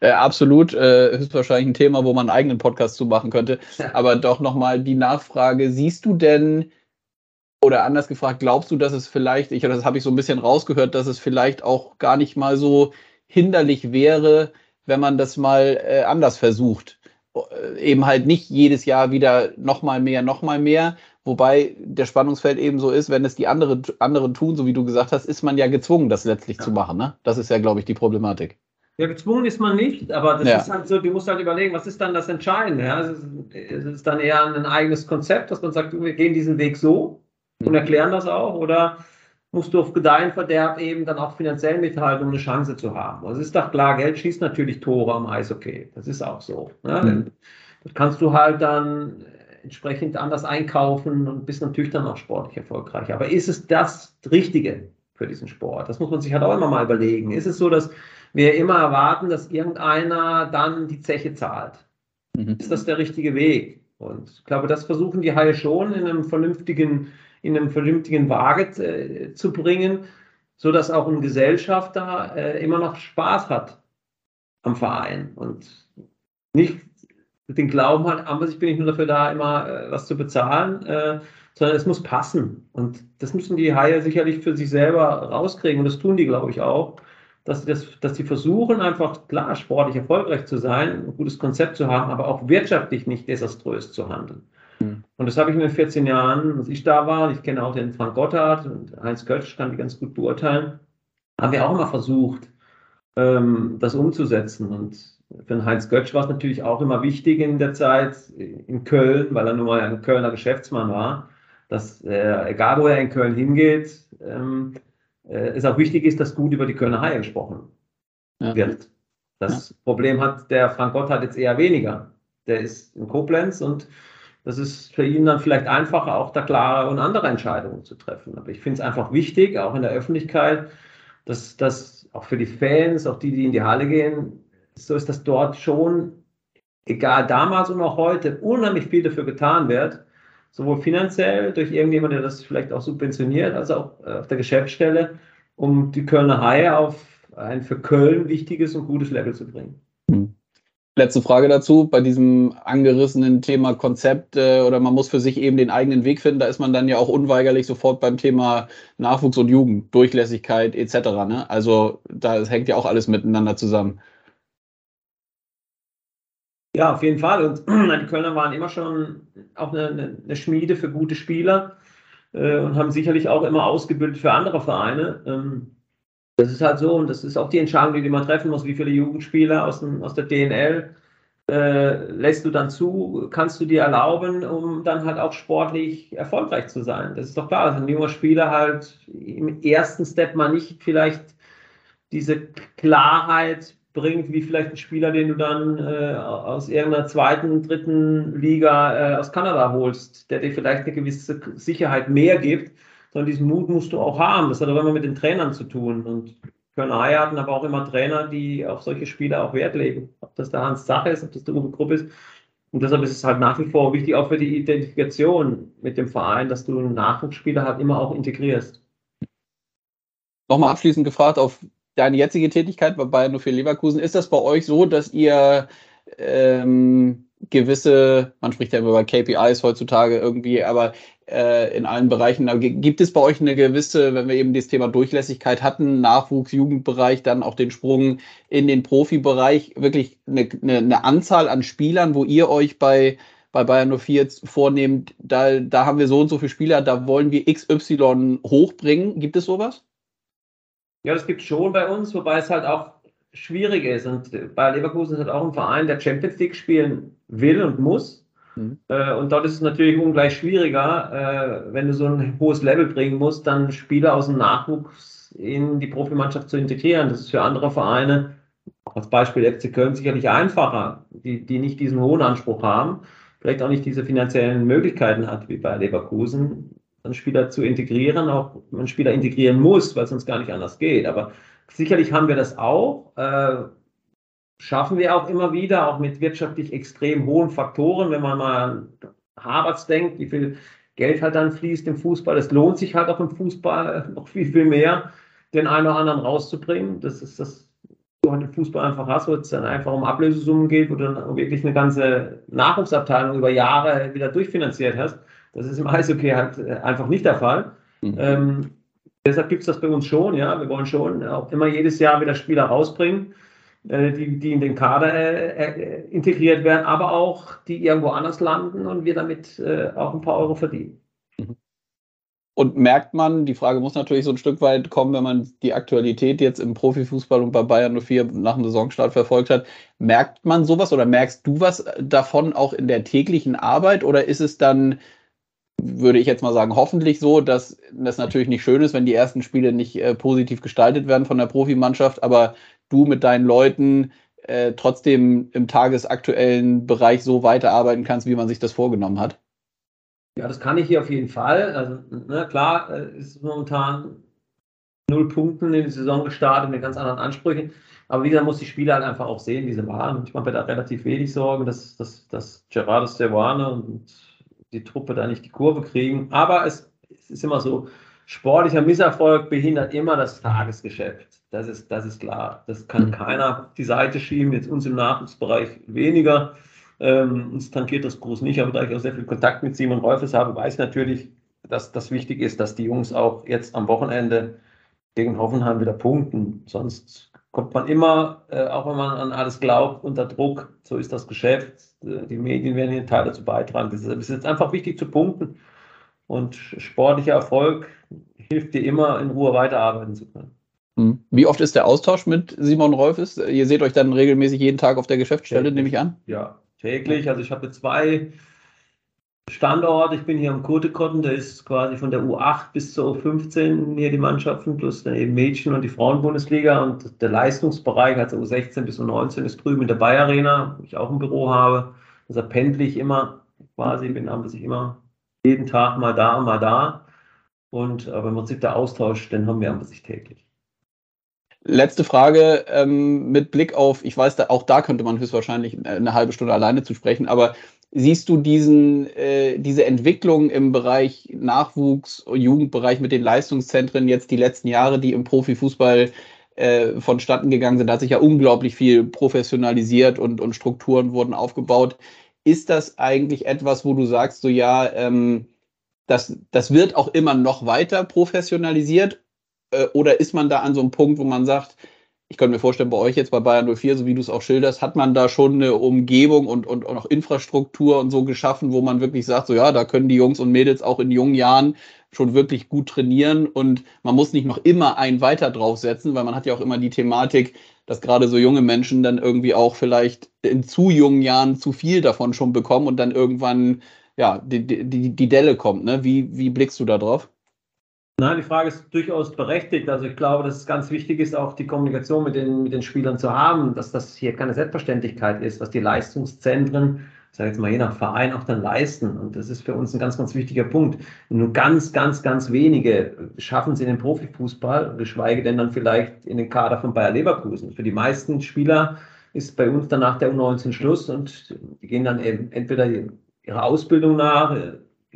Äh, absolut, äh, ist wahrscheinlich ein Thema, wo man einen eigenen Podcast zu machen könnte. Ja. Aber doch nochmal die Nachfrage: Siehst du denn, oder anders gefragt, glaubst du, dass es vielleicht, ich, das habe ich so ein bisschen rausgehört, dass es vielleicht auch gar nicht mal so hinderlich wäre, wenn man das mal äh, anders versucht? Äh, eben halt nicht jedes Jahr wieder nochmal mehr, nochmal mehr, Wobei der Spannungsfeld eben so ist, wenn es die andere, anderen tun, so wie du gesagt hast, ist man ja gezwungen, das letztlich ja. zu machen. Ne? Das ist ja, glaube ich, die Problematik. Ja, gezwungen ist man nicht, aber das ja. ist halt so, du musst halt überlegen, was ist dann das Entscheidende? Ja? Es, ist, es ist dann eher ein eigenes Konzept, dass man sagt, wir gehen diesen Weg so und erklären das auch, oder musst du auf Gedeihen Verderb eben dann auch finanziell mithalten, um eine Chance zu haben. Also es ist doch klar, Geld schießt natürlich Tore am Eishockey. Das ist auch so. Ne? Mhm. Das kannst du halt dann entsprechend anders einkaufen und bist natürlich dann auch sportlich erfolgreich. Aber ist es das Richtige für diesen Sport? Das muss man sich halt auch immer mal überlegen. Ist es so, dass wir immer erwarten, dass irgendeiner dann die Zeche zahlt? Mhm. Ist das der richtige Weg? Und ich glaube, das versuchen die Haie schon in einem vernünftigen, in einem vernünftigen Waage äh, zu bringen, so dass auch ein Gesellschafter äh, immer noch Spaß hat am Verein und nicht den Glauben hat, an sich bin ich nur dafür da, immer äh, was zu bezahlen, äh, sondern es muss passen. Und das müssen die Haie sicherlich für sich selber rauskriegen. Und das tun die, glaube ich, auch. Dass, das, dass die versuchen, einfach klar sportlich erfolgreich zu sein, ein gutes Konzept zu haben, aber auch wirtschaftlich nicht desaströs zu handeln. Und das habe ich in den 14 Jahren, als ich da war, ich kenne auch den Frank Gotthard und Heinz Götsch kann die ganz gut beurteilen, haben wir auch immer versucht, ähm, das umzusetzen. Und für den Heinz Götsch war es natürlich auch immer wichtig in der Zeit in Köln, weil er nun mal ein Kölner Geschäftsmann war, dass äh, egal wo er in Köln hingeht, ähm, äh, es auch wichtig ist, dass gut über die Kölner Haie gesprochen ja. wird. Das ja. Problem hat der Frank Gotthard jetzt eher weniger. Der ist in Koblenz und das ist für ihn dann vielleicht einfacher, auch da klare und andere Entscheidungen zu treffen. Aber ich finde es einfach wichtig, auch in der Öffentlichkeit, dass das auch für die Fans, auch die, die in die Halle gehen, so ist, dass dort schon, egal damals und auch heute, unheimlich viel dafür getan wird, sowohl finanziell durch irgendjemand, der das vielleicht auch subventioniert, als auch äh, auf der Geschäftsstelle, um die Kölner Haie auf ein für Köln wichtiges und gutes Level zu bringen. Letzte Frage dazu, bei diesem angerissenen Thema Konzept äh, oder man muss für sich eben den eigenen Weg finden, da ist man dann ja auch unweigerlich sofort beim Thema Nachwuchs und Jugend, Durchlässigkeit etc. Ne? Also da hängt ja auch alles miteinander zusammen. Ja, auf jeden Fall. Und [CLEARS THROAT] die Kölner waren immer schon auch eine, eine Schmiede für gute Spieler äh, und haben sicherlich auch immer ausgebildet für andere Vereine. Ähm, das ist halt so und das ist auch die Entscheidung, die man treffen muss, wie viele Jugendspieler aus, dem, aus der DNL äh, lässt du dann zu, kannst du dir erlauben, um dann halt auch sportlich erfolgreich zu sein. Das ist doch klar, dass ein junger Spieler halt im ersten Step mal nicht vielleicht diese Klarheit bringt, wie vielleicht ein Spieler, den du dann äh, aus irgendeiner zweiten, dritten Liga äh, aus Kanada holst, der dir vielleicht eine gewisse Sicherheit mehr gibt, sondern diesen Mut musst du auch haben. Das hat aber immer mit den Trainern zu tun. Und Kölner Haie hatten aber auch immer Trainer, die auf solche Spieler auch Wert legen. Ob das der Hans Sache ist, ob das der Uwe Grupp ist. Und deshalb ist es halt nach wie vor wichtig, auch für die Identifikation mit dem Verein, dass du einen Nachwuchsspieler halt immer auch integrierst. Nochmal abschließend gefragt auf deine jetzige Tätigkeit bei Bayern 04 Leverkusen, ist das bei euch so, dass ihr ähm, gewisse, man spricht ja immer über KPIs heutzutage irgendwie, aber äh, in allen Bereichen, gibt es bei euch eine gewisse, wenn wir eben das Thema Durchlässigkeit hatten, Nachwuchs, Jugendbereich, dann auch den Sprung in den Profibereich, wirklich eine, eine, eine Anzahl an Spielern, wo ihr euch bei bei Bayern 04 vornehmt, da, da haben wir so und so viele Spieler, da wollen wir XY hochbringen. Gibt es sowas? Ja, das gibt es schon bei uns, wobei es halt auch schwierig ist. Und bei Leverkusen ist halt auch ein Verein, der Champions League spielen will und muss. Mhm. Äh, und dort ist es natürlich ungleich schwieriger, äh, wenn du so ein hohes Level bringen musst, dann Spieler aus dem Nachwuchs in die Profimannschaft zu integrieren. Das ist für andere Vereine, als Beispiel FC Köln, sicherlich einfacher, die, die nicht diesen hohen Anspruch haben, vielleicht auch nicht diese finanziellen Möglichkeiten hat wie bei Leverkusen einen Spieler zu integrieren, auch einen Spieler integrieren muss, weil es sonst gar nicht anders geht. Aber sicherlich haben wir das auch. Äh, schaffen wir auch immer wieder, auch mit wirtschaftlich extrem hohen Faktoren, wenn man mal an Harvards denkt, wie viel Geld halt dann fließt im Fußball. Es lohnt sich halt auch im Fußball [LAUGHS] noch viel, viel mehr, den einen oder anderen rauszubringen. Das ist das, du halt im Fußball einfach hast, wo es dann einfach um Ablösesummen geht, wo du dann wirklich eine ganze Nachwuchsabteilung über Jahre wieder durchfinanziert hast. Das ist im Eishockey halt äh, einfach nicht der Fall. Mhm. Ähm, deshalb gibt es das bei uns schon, ja. Wir wollen schon auch immer jedes Jahr wieder Spieler rausbringen, äh, die, die in den Kader äh, äh, integriert werden, aber auch die irgendwo anders landen und wir damit äh, auch ein paar Euro verdienen. Mhm. Und merkt man, die Frage muss natürlich so ein Stück weit kommen, wenn man die Aktualität jetzt im Profifußball und bei Bayern 04 nach dem Saisonstart verfolgt hat, merkt man sowas oder merkst du was davon auch in der täglichen Arbeit oder ist es dann würde ich jetzt mal sagen, hoffentlich so, dass das natürlich nicht schön ist, wenn die ersten Spiele nicht äh, positiv gestaltet werden von der Profimannschaft, aber du mit deinen Leuten äh, trotzdem im tagesaktuellen Bereich so weiterarbeiten kannst, wie man sich das vorgenommen hat. Ja, das kann ich hier auf jeden Fall. Also, ne, klar, äh, ist momentan null Punkten in die Saison gestartet mit ganz anderen Ansprüchen. Aber wie gesagt, muss die Spieler halt einfach auch sehen, wie sie waren. Ich mache mir da relativ wenig Sorgen, dass, dass, dass Gerardo Stewane und die Truppe da nicht die Kurve kriegen. Aber es, es ist immer so, sportlicher Misserfolg behindert immer das Tagesgeschäft. Das ist, das ist klar. Das kann keiner die Seite schieben. Jetzt uns im Nachwuchsbereich weniger. Ähm, uns tankiert das groß nicht, aber da ich auch sehr viel Kontakt mit Simon Rolfes habe, weiß ich natürlich, dass das wichtig ist, dass die Jungs auch jetzt am Wochenende gegen Hoffenheim wieder punkten. Sonst kommt man immer, äh, auch wenn man an alles glaubt, unter Druck. So ist das Geschäft. Äh, die Medien werden hier Teil dazu beitragen. Das ist jetzt einfach wichtig zu punkten. Und sportlicher Erfolg hilft dir immer, in Ruhe weiterarbeiten zu können. Hm. Wie oft ist der Austausch mit Simon Rolfes? Ihr seht euch dann regelmäßig jeden Tag auf der Geschäftsstelle, nehme ich an? Ja, täglich. Also ich habe zwei Standort, ich bin hier am Kotekotten, da ist quasi von der U8 bis zur U15 hier die Mannschaften, plus dann eben Mädchen und die Frauenbundesliga und der Leistungsbereich, also U16 bis U19 ist drüben in der Bayer Arena, wo ich auch ein Büro habe. Also pendle ich immer quasi, bin an sich immer jeden Tag mal da, mal da. Und aber im Prinzip der Austausch, den haben wir an sich täglich. Letzte Frage ähm, mit Blick auf, ich weiß, da, auch da könnte man höchstwahrscheinlich eine halbe Stunde alleine zu sprechen, aber siehst du diesen, äh, diese Entwicklung im Bereich Nachwuchs, Jugendbereich mit den Leistungszentren jetzt die letzten Jahre, die im Profifußball äh, vonstatten gegangen sind? Da hat sich ja unglaublich viel professionalisiert und, und Strukturen wurden aufgebaut. Ist das eigentlich etwas, wo du sagst, so ja, ähm, das, das wird auch immer noch weiter professionalisiert? Äh, oder ist man da an so einem Punkt, wo man sagt, ich könnte mir vorstellen, bei euch jetzt bei Bayern 04, so wie du es auch schilderst, hat man da schon eine Umgebung und, und, und auch Infrastruktur und so geschaffen, wo man wirklich sagt, so ja, da können die Jungs und Mädels auch in jungen Jahren schon wirklich gut trainieren und man muss nicht noch immer ein weiter draufsetzen, weil man hat ja auch immer die Thematik, dass gerade so junge Menschen dann irgendwie auch vielleicht in zu jungen Jahren zu viel davon schon bekommen und dann irgendwann ja die, die, die Delle kommt. Ne? Wie, wie blickst du da drauf? Nein, die Frage ist durchaus berechtigt. Also ich glaube, dass es ganz wichtig ist, auch die Kommunikation mit den, mit den Spielern zu haben, dass das hier keine Selbstverständlichkeit ist, was die Leistungszentren, ich sage jetzt mal je nach Verein, auch dann leisten. Und das ist für uns ein ganz, ganz wichtiger Punkt. Nur ganz, ganz, ganz wenige schaffen es in den Profifußball, geschweige denn dann vielleicht in den Kader von Bayer Leverkusen. Für die meisten Spieler ist bei uns dann nach der U19 Schluss und die gehen dann eben entweder ihrer Ausbildung nach,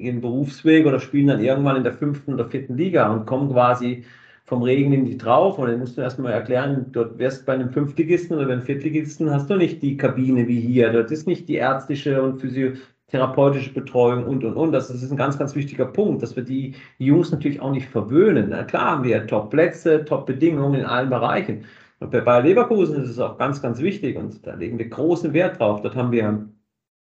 ihren Berufsweg oder spielen dann irgendwann in der fünften oder vierten Liga und kommen quasi vom Regen in die drauf. Und dann musst du erstmal erklären, dort wärst bei einem Fünftligisten oder beim Viertligisten hast du nicht die Kabine wie hier. Dort ist nicht die ärztliche und physiotherapeutische Betreuung und und und. Das ist ein ganz, ganz wichtiger Punkt, dass wir die Jungs natürlich auch nicht verwöhnen. Na klar haben wir Top-Plätze, Top-Bedingungen in allen Bereichen. Und bei Bayer Leverkusen ist es auch ganz, ganz wichtig und da legen wir großen Wert drauf. Dort haben wir einen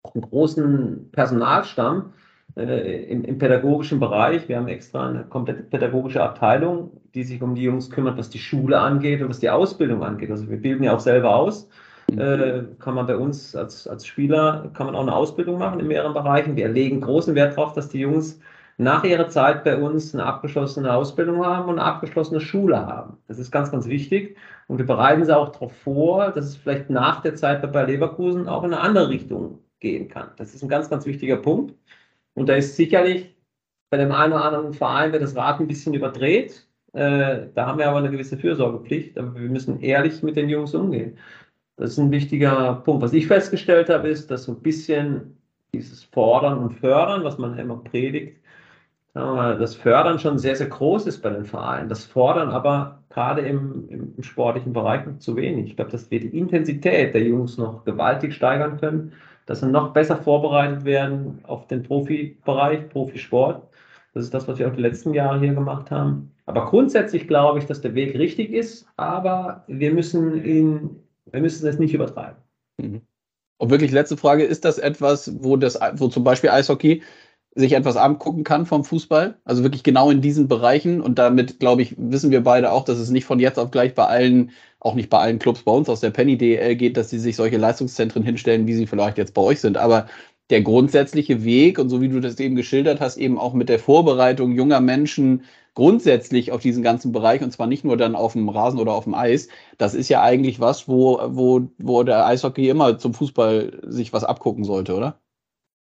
großen Personalstamm, äh, im, im, pädagogischen Bereich. Wir haben extra eine komplette pädagogische Abteilung, die sich um die Jungs kümmert, was die Schule angeht und was die Ausbildung angeht. Also wir bilden ja auch selber aus. Mhm. Äh, kann man bei uns als, als Spieler, kann man auch eine Ausbildung machen in mehreren Bereichen. Wir legen großen Wert darauf, dass die Jungs nach ihrer Zeit bei uns eine abgeschlossene Ausbildung haben und eine abgeschlossene Schule haben. Das ist ganz, ganz wichtig. Und wir bereiten sie auch darauf vor, dass es vielleicht nach der Zeit bei Leverkusen auch in eine andere Richtung gehen kann. Das ist ein ganz, ganz wichtiger Punkt. Und da ist sicherlich bei dem einen oder anderen Verein wird das Rad ein bisschen überdreht. Äh, da haben wir aber eine gewisse Fürsorgepflicht. Aber wir müssen ehrlich mit den Jungs umgehen. Das ist ein wichtiger Punkt. Was ich festgestellt habe, ist, dass so ein bisschen dieses Fordern und Fördern, was man immer predigt, das Fördern schon sehr, sehr groß ist bei den Vereinen. Das Fordern aber gerade im, im sportlichen Bereich noch zu wenig. Ich glaube, dass wir die Intensität der Jungs noch gewaltig steigern können dass sie noch besser vorbereitet werden auf den Profibereich, Profisport. Das ist das, was wir auch die letzten Jahre hier gemacht haben. Aber grundsätzlich glaube ich, dass der Weg richtig ist, aber wir müssen ihn, wir müssen es nicht übertreiben. Mhm. Und wirklich letzte Frage, ist das etwas, wo das, wo zum Beispiel Eishockey sich etwas angucken kann vom Fußball? Also wirklich genau in diesen Bereichen. Und damit, glaube ich, wissen wir beide auch, dass es nicht von jetzt auf gleich bei allen, auch nicht bei allen Clubs bei uns aus der Penny DL geht, dass sie sich solche Leistungszentren hinstellen, wie sie vielleicht jetzt bei euch sind. Aber der grundsätzliche Weg und so wie du das eben geschildert hast, eben auch mit der Vorbereitung junger Menschen grundsätzlich auf diesen ganzen Bereich und zwar nicht nur dann auf dem Rasen oder auf dem Eis, das ist ja eigentlich was, wo, wo, wo der Eishockey immer zum Fußball sich was abgucken sollte, oder?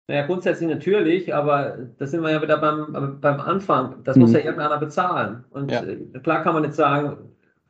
Naja, grundsätzlich natürlich, aber da sind wir ja wieder beim, beim Anfang. Das mhm. muss ja irgendeiner bezahlen. Und ja. Äh, klar kann man jetzt sagen,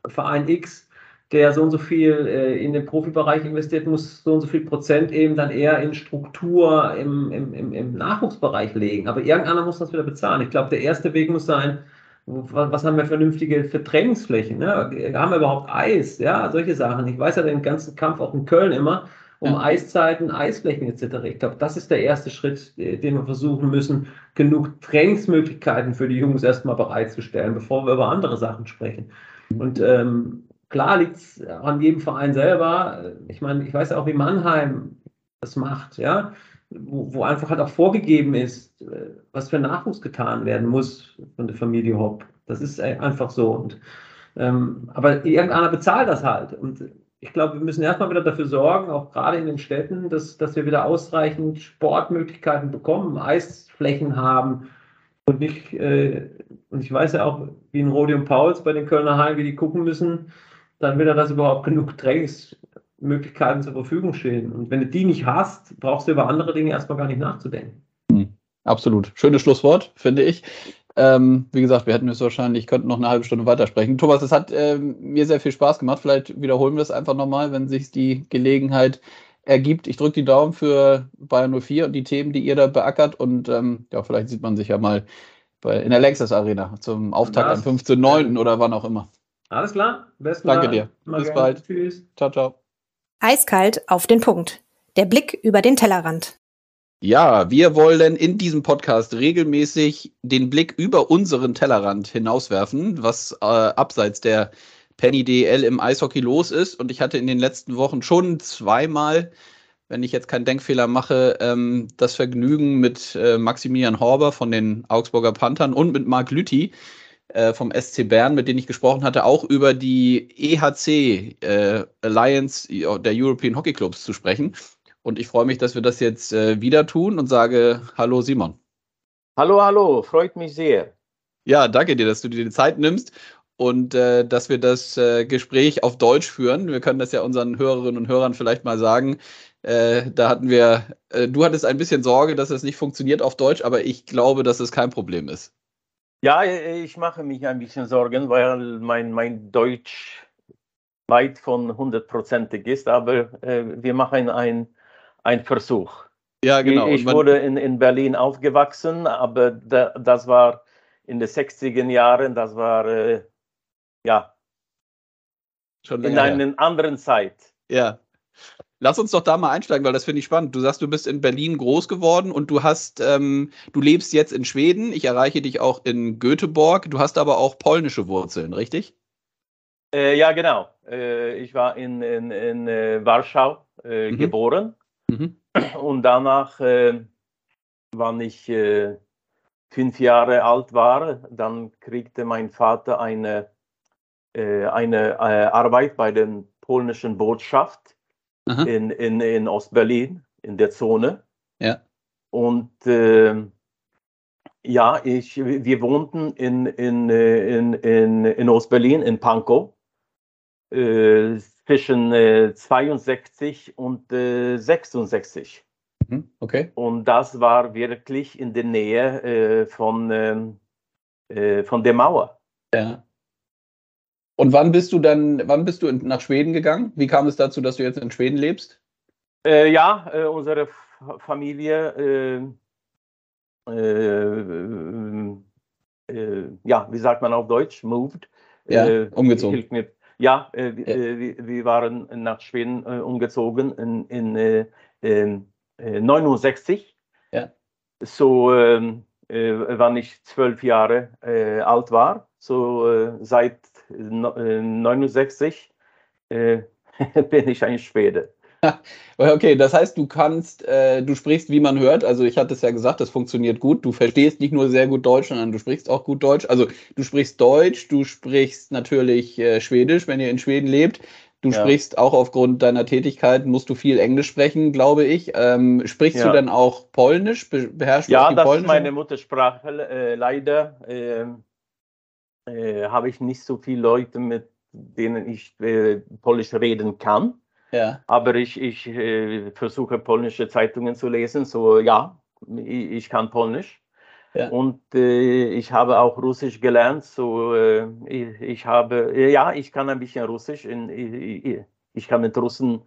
Verein X, der so und so viel äh, in den Profibereich investiert, muss so und so viel Prozent eben dann eher in Struktur im, im, im, im Nachwuchsbereich legen. Aber irgendeiner muss das wieder bezahlen. Ich glaube, der erste Weg muss sein, was haben wir vernünftige Vertrainingsflächen? Ne? Haben wir überhaupt Eis? Ja, solche Sachen. Ich weiß ja den ganzen Kampf auch in Köln immer um ja. Eiszeiten, Eisflächen etc. Ich glaube, das ist der erste Schritt, äh, den wir versuchen müssen, genug Trainingsmöglichkeiten für die Jungs erstmal bereitzustellen, bevor wir über andere Sachen sprechen. Und ähm, klar liegt es an jedem Verein selber. Ich meine, ich weiß auch, wie Mannheim das macht, ja, wo, wo einfach halt auch vorgegeben ist, äh, was für Nachwuchs getan werden muss von der Familie Hopp. Das ist einfach so. Und, ähm, aber irgendeiner bezahlt das halt. Und ich glaube, wir müssen erstmal wieder dafür sorgen, auch gerade in den Städten, dass, dass wir wieder ausreichend Sportmöglichkeiten bekommen, Eisflächen haben und nicht, äh, und ich weiß ja auch, wie in Rodium Pauls bei den Kölner Hallen, wie die gucken müssen, dann wieder, dass überhaupt genug Trainingsmöglichkeiten zur Verfügung stehen. Und wenn du die nicht hast, brauchst du über andere Dinge erstmal gar nicht nachzudenken. Hm, absolut. Schönes Schlusswort, finde ich. Ähm, wie gesagt, wir hätten es wahrscheinlich, könnten noch eine halbe Stunde weitersprechen. Thomas, es hat äh, mir sehr viel Spaß gemacht. Vielleicht wiederholen wir es einfach nochmal, wenn sich die Gelegenheit ergibt. Ich drücke die Daumen für Bayern 04 und die Themen, die ihr da beackert. Und ähm, ja, vielleicht sieht man sich ja mal bei, in der Lexus Arena zum Auftakt das, am 15.09. oder wann auch immer. Alles klar. Besten Danke dir. Bis gerne. bald. Tschüss. Ciao, ciao. Eiskalt auf den Punkt. Der Blick über den Tellerrand. Ja, wir wollen in diesem Podcast regelmäßig den Blick über unseren Tellerrand hinauswerfen, was äh, abseits der Penny DL im Eishockey los ist. Und ich hatte in den letzten Wochen schon zweimal, wenn ich jetzt keinen Denkfehler mache, ähm, das Vergnügen mit äh, Maximilian Horber von den Augsburger Panthern und mit Marc Lüthi äh, vom SC Bern, mit denen ich gesprochen hatte, auch über die EHC äh, Alliance der European Hockey Clubs zu sprechen. Und ich freue mich, dass wir das jetzt äh, wieder tun und sage Hallo Simon. Hallo, hallo, freut mich sehr. Ja, danke dir, dass du dir die Zeit nimmst und äh, dass wir das äh, Gespräch auf Deutsch führen. Wir können das ja unseren Hörerinnen und Hörern vielleicht mal sagen. Äh, da hatten wir, äh, du hattest ein bisschen Sorge, dass es nicht funktioniert auf Deutsch, aber ich glaube, dass es kein Problem ist. Ja, ich mache mich ein bisschen Sorgen, weil mein, mein Deutsch weit von hundertprozentig ist, aber äh, wir machen ein ein Versuch. Ja, genau. Ich, wurde in, in Berlin aufgewachsen, aber da, das war in den 60er Jahren, das war äh, ja Schon in einer anderen Zeit. Ja. Lass uns doch da mal einsteigen, weil das finde ich spannend. Du sagst, du bist in Berlin groß geworden und du hast, ähm, du lebst jetzt in Schweden. Ich erreiche dich auch in Göteborg. Du hast aber auch polnische Wurzeln, richtig? Äh, ja, genau. Äh, ich war in, in, in äh, Warschau äh, mhm. geboren Mhm. Und danach, äh, wann ich äh, fünf Jahre alt war, dann kriegte mein Vater eine, äh, eine äh, Arbeit bei der polnischen Botschaft in, in, in Ostberlin, in der Zone. Ja. Und ähm, ja, ich, wir wohnten in, in, äh, in, in, in Ostberlin, in Pankow. Äh, zwischen äh, 62 und äh, 66. Mhm, okay. Und das war wirklich in der Nähe äh, von, ähm, äh, von der Mauer. Ja. Und wann bist du dann, wann bist du nach Schweden gegangen? Wie kam es dazu, dass du jetzt in Schweden lebst? Äh, ja, äh, unsere Familie, ja, wie sagt man auf Deutsch, moved. Ja, umgezogen. Mit, ja, äh. Äh, wir waren nach Schweden äh, umgezogen in, in, in 69. Ja. So, ähm, wann ich zwölf Jahre alt war. So seit 69 [LAUGHS] bin ich ein Schwede. [LAUGHS] Okay, das heißt, du kannst, äh, du sprichst, wie man hört. Also ich hatte es ja gesagt, das funktioniert gut. Du verstehst nicht nur sehr gut Deutsch, sondern du sprichst auch gut Deutsch. Also du sprichst Deutsch, du sprichst natürlich äh, Schwedisch, wenn ihr in Schweden lebt. Du ja. sprichst auch aufgrund deiner Tätigkeit, musst du viel Englisch sprechen, glaube ich. Ähm, sprichst ja. du denn auch Polnisch? Be beherrschst ja, du das Polnisch? ist meine Muttersprache. Äh, leider ähm, äh, habe ich nicht so viele Leute, mit denen ich äh, Polnisch reden kann. Ja. Aber ich, ich äh, versuche polnische Zeitungen zu lesen. So ja, ich, ich kann Polnisch. Ja. Und äh, ich habe auch Russisch gelernt. So äh, ich, ich, habe äh, ja, ich kann ein bisschen Russisch. In, ich, ich, kann mit Russen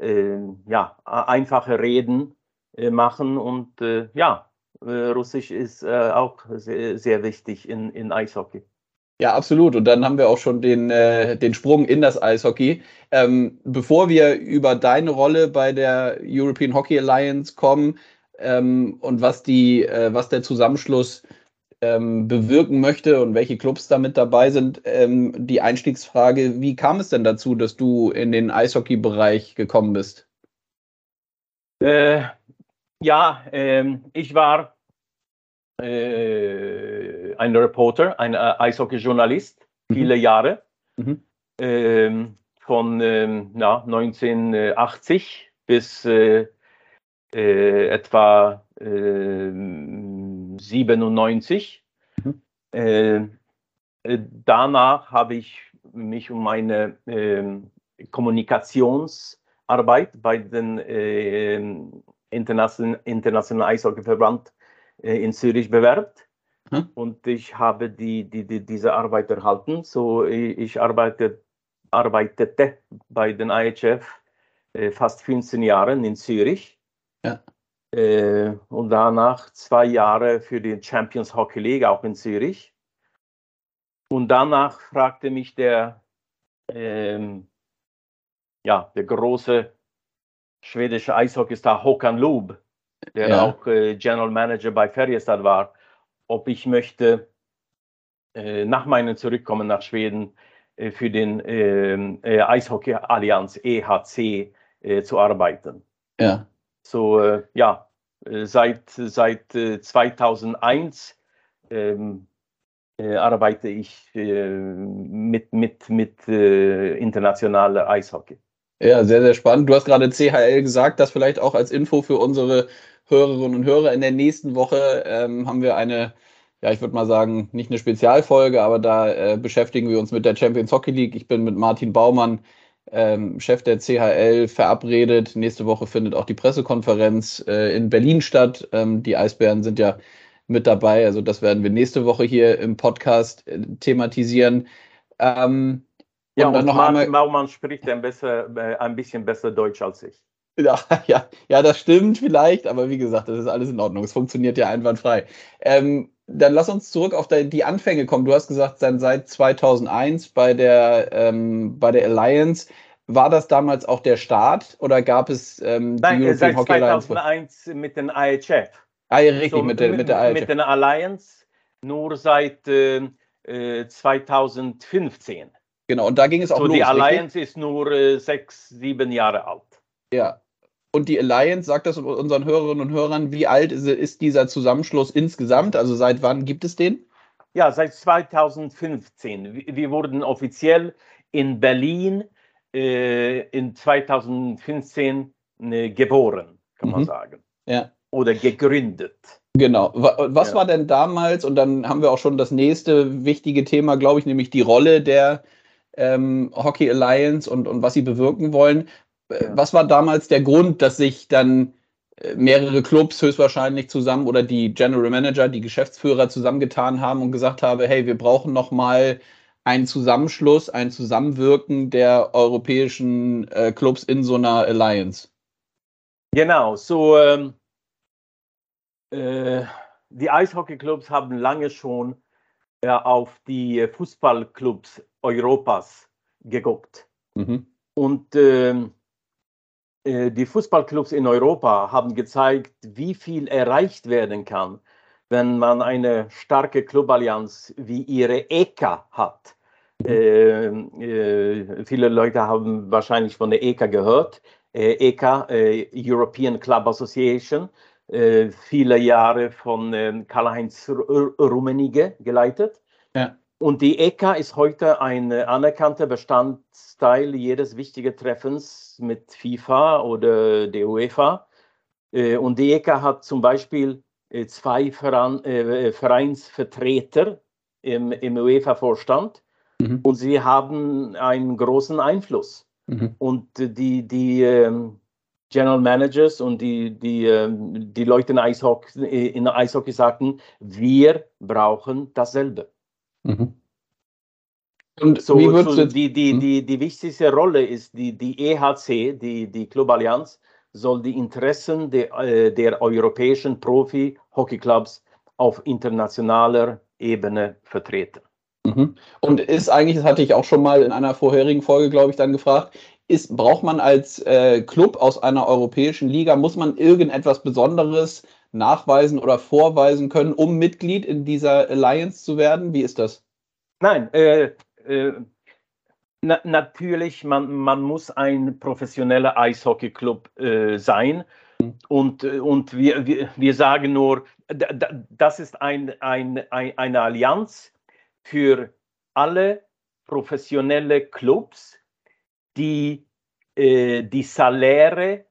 äh, ja einfache Reden äh, machen und ja, Russisch ist auch sehr, sehr wichtig in, in Eishockey. Ja, absolut. Und dann haben wir auch schon den, äh, den Sprung in das Eishockey. Ähm, bevor wir über deine Rolle bei der European Hockey Alliance kommen ähm, und was, die, äh, was der Zusammenschluss ähm, bewirken möchte und welche Clubs damit dabei sind. Ähm, die Einstiegsfrage, wie kam es denn dazu, dass du in den Eishockey-Bereich gekommen bist? Äh, ja, ähm, ich war äh, ein Reporter, ein äh, Eishockey-Journalist, mhm. viele Jahre. Mhm. Ähm, von ähm, ja, 1980 bis äh, äh, etwa 97. Mhm. Äh, danach habe ich mich um meine ähm, Kommunikationsarbeit bei den Internation Internationalen Eishockeyverband äh, in Zürich bewerbt. Hm? Und ich habe die, die, die, diese Arbeit erhalten. So, ich, ich arbeite, arbeitete bei den IHF äh, fast 15 Jahren in Zürich. Ja. Äh, und danach zwei Jahre für die Champions Hockey League auch in Zürich. Und danach fragte mich der, ähm, ja, der große schwedische Eishockeystar Håkan Loob, der ja. auch äh, General Manager bei Färjestad war, ob ich möchte äh, nach meinem Zurückkommen nach Schweden äh, für den ähm, äh, Eishockey Allianz EHC äh, zu arbeiten. Ja. So, äh, ja, seit, seit 2001 ähm, arbeite ich mit, mit, mit internationaler Eishockey. Ja, sehr, sehr spannend. Du hast gerade CHL gesagt, das vielleicht auch als Info für unsere Hörerinnen und Hörer. In der nächsten Woche ähm, haben wir eine, ja, ich würde mal sagen, nicht eine Spezialfolge, aber da äh, beschäftigen wir uns mit der Champions Hockey League. Ich bin mit Martin Baumann, ähm, Chef der CHL, verabredet. Nächste Woche findet auch die Pressekonferenz äh, in Berlin statt. Ähm, die Eisbären sind ja mit dabei. Also das werden wir nächste Woche hier im Podcast äh, thematisieren. Ähm, ja, und, und einmal, Baumann spricht ein, besser, äh, ein bisschen besser Deutsch als ich. [LAUGHS] Ja, ja, ja, das stimmt vielleicht, aber wie gesagt, das ist alles in Ordnung. Es funktioniert ja einwandfrei. Ähm, dann lass uns zurück auf die Anfänge kommen. Du hast gesagt, dann seit 2001 bei der, ähm, bei der Alliance. War das damals auch der Start oder gab es ähm, die Nein, European seit Hockey 2001 Alliance? mit den IHF. Ah, ja, richtig, so, mit, der, mit der IHF. Mit den Alliance nur seit äh, 2015. Genau, und da ging es auch so los. Die Alliance richtig? ist nur äh, sechs, sieben Jahre alt. Ja. Und die Alliance, sagt das unseren Hörerinnen und Hörern, wie alt ist, ist dieser Zusammenschluss insgesamt? Also seit wann gibt es den? Ja, seit 2015. Wir wurden offiziell in Berlin äh, in 2015 äh, geboren, kann man mhm. sagen. Ja. Oder gegründet. Genau. Was ja. war denn damals, und dann haben wir auch schon das nächste wichtige Thema, glaube ich, nämlich die Rolle der ähm, Hockey Alliance und, und was sie bewirken wollen. Äh. Was war damals der Grund, dass sich dann äh, mehrere Clubs höchstwahrscheinlich zusammen oder die General Manager, die Geschäftsführer zusammengetan haben und gesagt haben, hey, wir brauchen noch mal einen Zusammenschluss, ein Zusammenwirken der europäischen äh, Clubs in so einer Alliance? Genau, so ähm, äh, die Eishockeyclubs haben lange schon auf die Fußballclubs Europas geguckt. Mhm. Und ähm, äh, die Fußballclubs in Europa haben gezeigt, wie viel erreicht werden kann, wenn man eine starke Cluballianz wie ihre ECA hat. Äh, äh, viele Leute haben wahrscheinlich von der ECA gehört. Äh, ECA, äh, European Club Association, äh, viele Jahre von ähm, Karl-Heinz Rummenigge geleitet. Ja. Und die ECA ist heute ein anerkannter Bestandteil jedes wichtigen Treffens mit FIFA oder der UEFA. Äh, und die ECA hat zum Beispiel äh, zwei äh, Vereinsvertreter im, im UEFA-Vorstand mhm. und sie haben einen großen Einfluss. Mhm. Und die, die ähm, General Managers und die, die, ähm, die Leute in Eishockey, in Eishockey sagten, wir brauchen dasselbe. Mhm. Und so, so die, die, hm? die, die wichtigste Rolle ist, die, die EHC, die, die Cluballianz, soll die Interessen der, äh, der europäischen Profi-Hockeyclubs auf internationaler Ebene vertreten. Mhm. Und ist eigentlich, das hatte ich auch schon mal in einer vorherigen Folge, glaube ich, dann gefragt, ist, braucht man als äh, Club aus einer europäischen Liga, muss man irgendetwas Besonderes nachweisen oder vorweisen können, um Mitglied in dieser Alliance zu werden? Wie ist das? Nein, äh, äh, na, natürlich, man, man muss ein professioneller Eishockeyclub äh, sein. Mhm. Und, äh, und wir, wir, wir sagen nur, das ist ein, ein, ein, eine Allianz für alle professionelle Clubs, die äh, die Saläre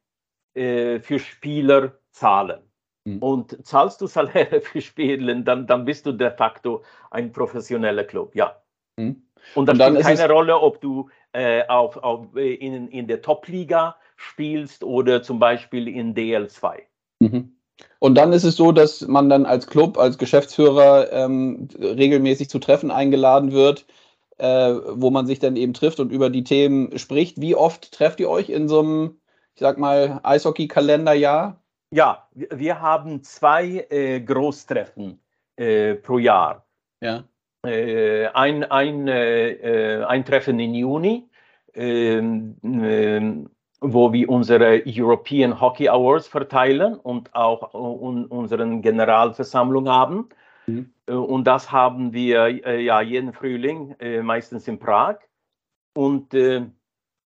äh, für Spieler zahlen. Mhm. Und zahlst du Saläre [LAUGHS] für Spieler, dann, dann bist du de facto ein professioneller Club, ja. Mhm. Und das spielt keine Rolle, ob du äh, auf, auf, in, in der Top-Liga spielst oder zum Beispiel in DL2. Mhm. Und dann ist es so, dass man dann als Club, als Geschäftsführer ähm, regelmäßig zu Treffen eingeladen wird, äh, wo man sich dann eben trifft und über die Themen spricht. Wie oft trefft ihr euch in so einem, ich sag mal, Eishockey-Kalenderjahr? Ja, wir haben zwei äh, Großtreffen äh, pro Jahr. Ja. Äh, ein, ein, äh, ein Treffen im Juni, ähm, ähm, wo wir unsere European Hockey Awards verteilen und auch un, unseren Generalversammlung haben. Mhm. Äh, und das haben wir ja jeden Frühling, meistens in Prag. Und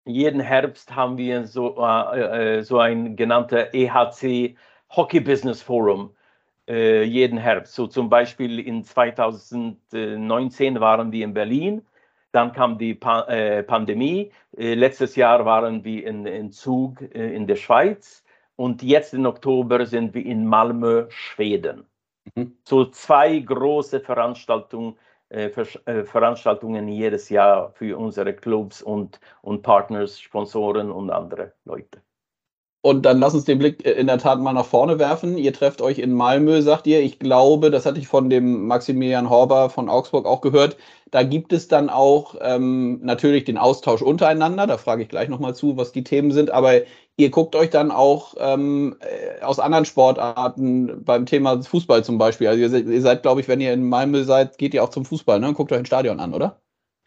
jeden Herbst haben wir so, so ein genannter EHC Hockey Business Forum äh, jeden Herbst. So zum Beispiel in 2019 waren wir in Berlin, dann kam die pa äh, Pandemie, äh, letztes Jahr waren wir in, in Zug äh, in der Schweiz und jetzt im Oktober sind wir in Malmö, Schweden. Mhm. So zwei große Veranstaltungen, äh, äh, Veranstaltungen jedes Jahr für unsere Clubs und, und Partners, Sponsoren und andere Leute. Und dann lass uns den Blick äh, in der Tat mal nach vorne werfen. Ihr trefft euch in Malmö, sagt ihr. Ich glaube, das hatte ich von dem Maximilian Horber von Augsburg auch gehört. Da gibt es dann auch ähm, natürlich den Austausch untereinander. Da frage ich gleich nochmal zu, was die Themen sind. Aber ihr guckt euch dann auch ähm, äh, aus anderen Sportarten beim Thema Fußball zum Beispiel. Also ihr, seid, ihr seid, glaube ich, wenn ihr in Malmö seid, geht ihr auch zum Fußball ne? guckt euch ein Stadion an, oder?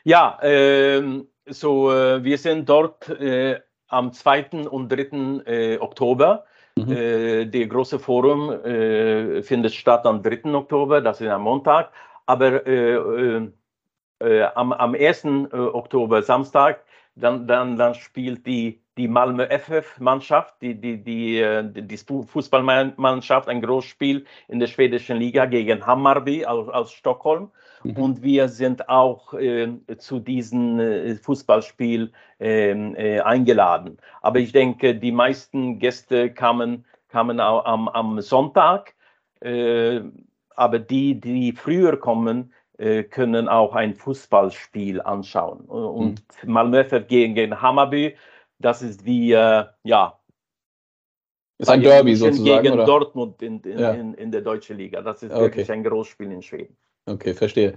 Ja, ähm, so äh, wir sind dort äh, am 2. und 3. Äh, Oktober. Mhm. Äh, der große Forum äh, findet statt am 3. Oktober, das ist am Montag. Aber äh, am, am 1. Oktober, Samstag, dann, dann, dann spielt die, die Malmö FF-Mannschaft, die, die, die, die, Fußballmannschaft, ein Großspiel in der schwedischen Liga gegen Hammarby aus, aus Stockholm. Mhm. Und wir sind auch äh, zu diesem äh, Fußballspiel ähm, äh, eingeladen. Aber ich denke, die meisten Gäste kamen, kamen am, am Sonntag. Äh, aber die, die früher kommen, äh, können auch ein Fußballspiel anschauen. Und mhm. Malmö FF gegen Hammarby, das ist wie, äh, ja, ist ein Derby sozusagen. Gegen oder? Dortmund in, in, ja. in, in, der deutschen Liga. Das ist okay. wirklich ein Großspiel in Schweden. Okay, verstehe.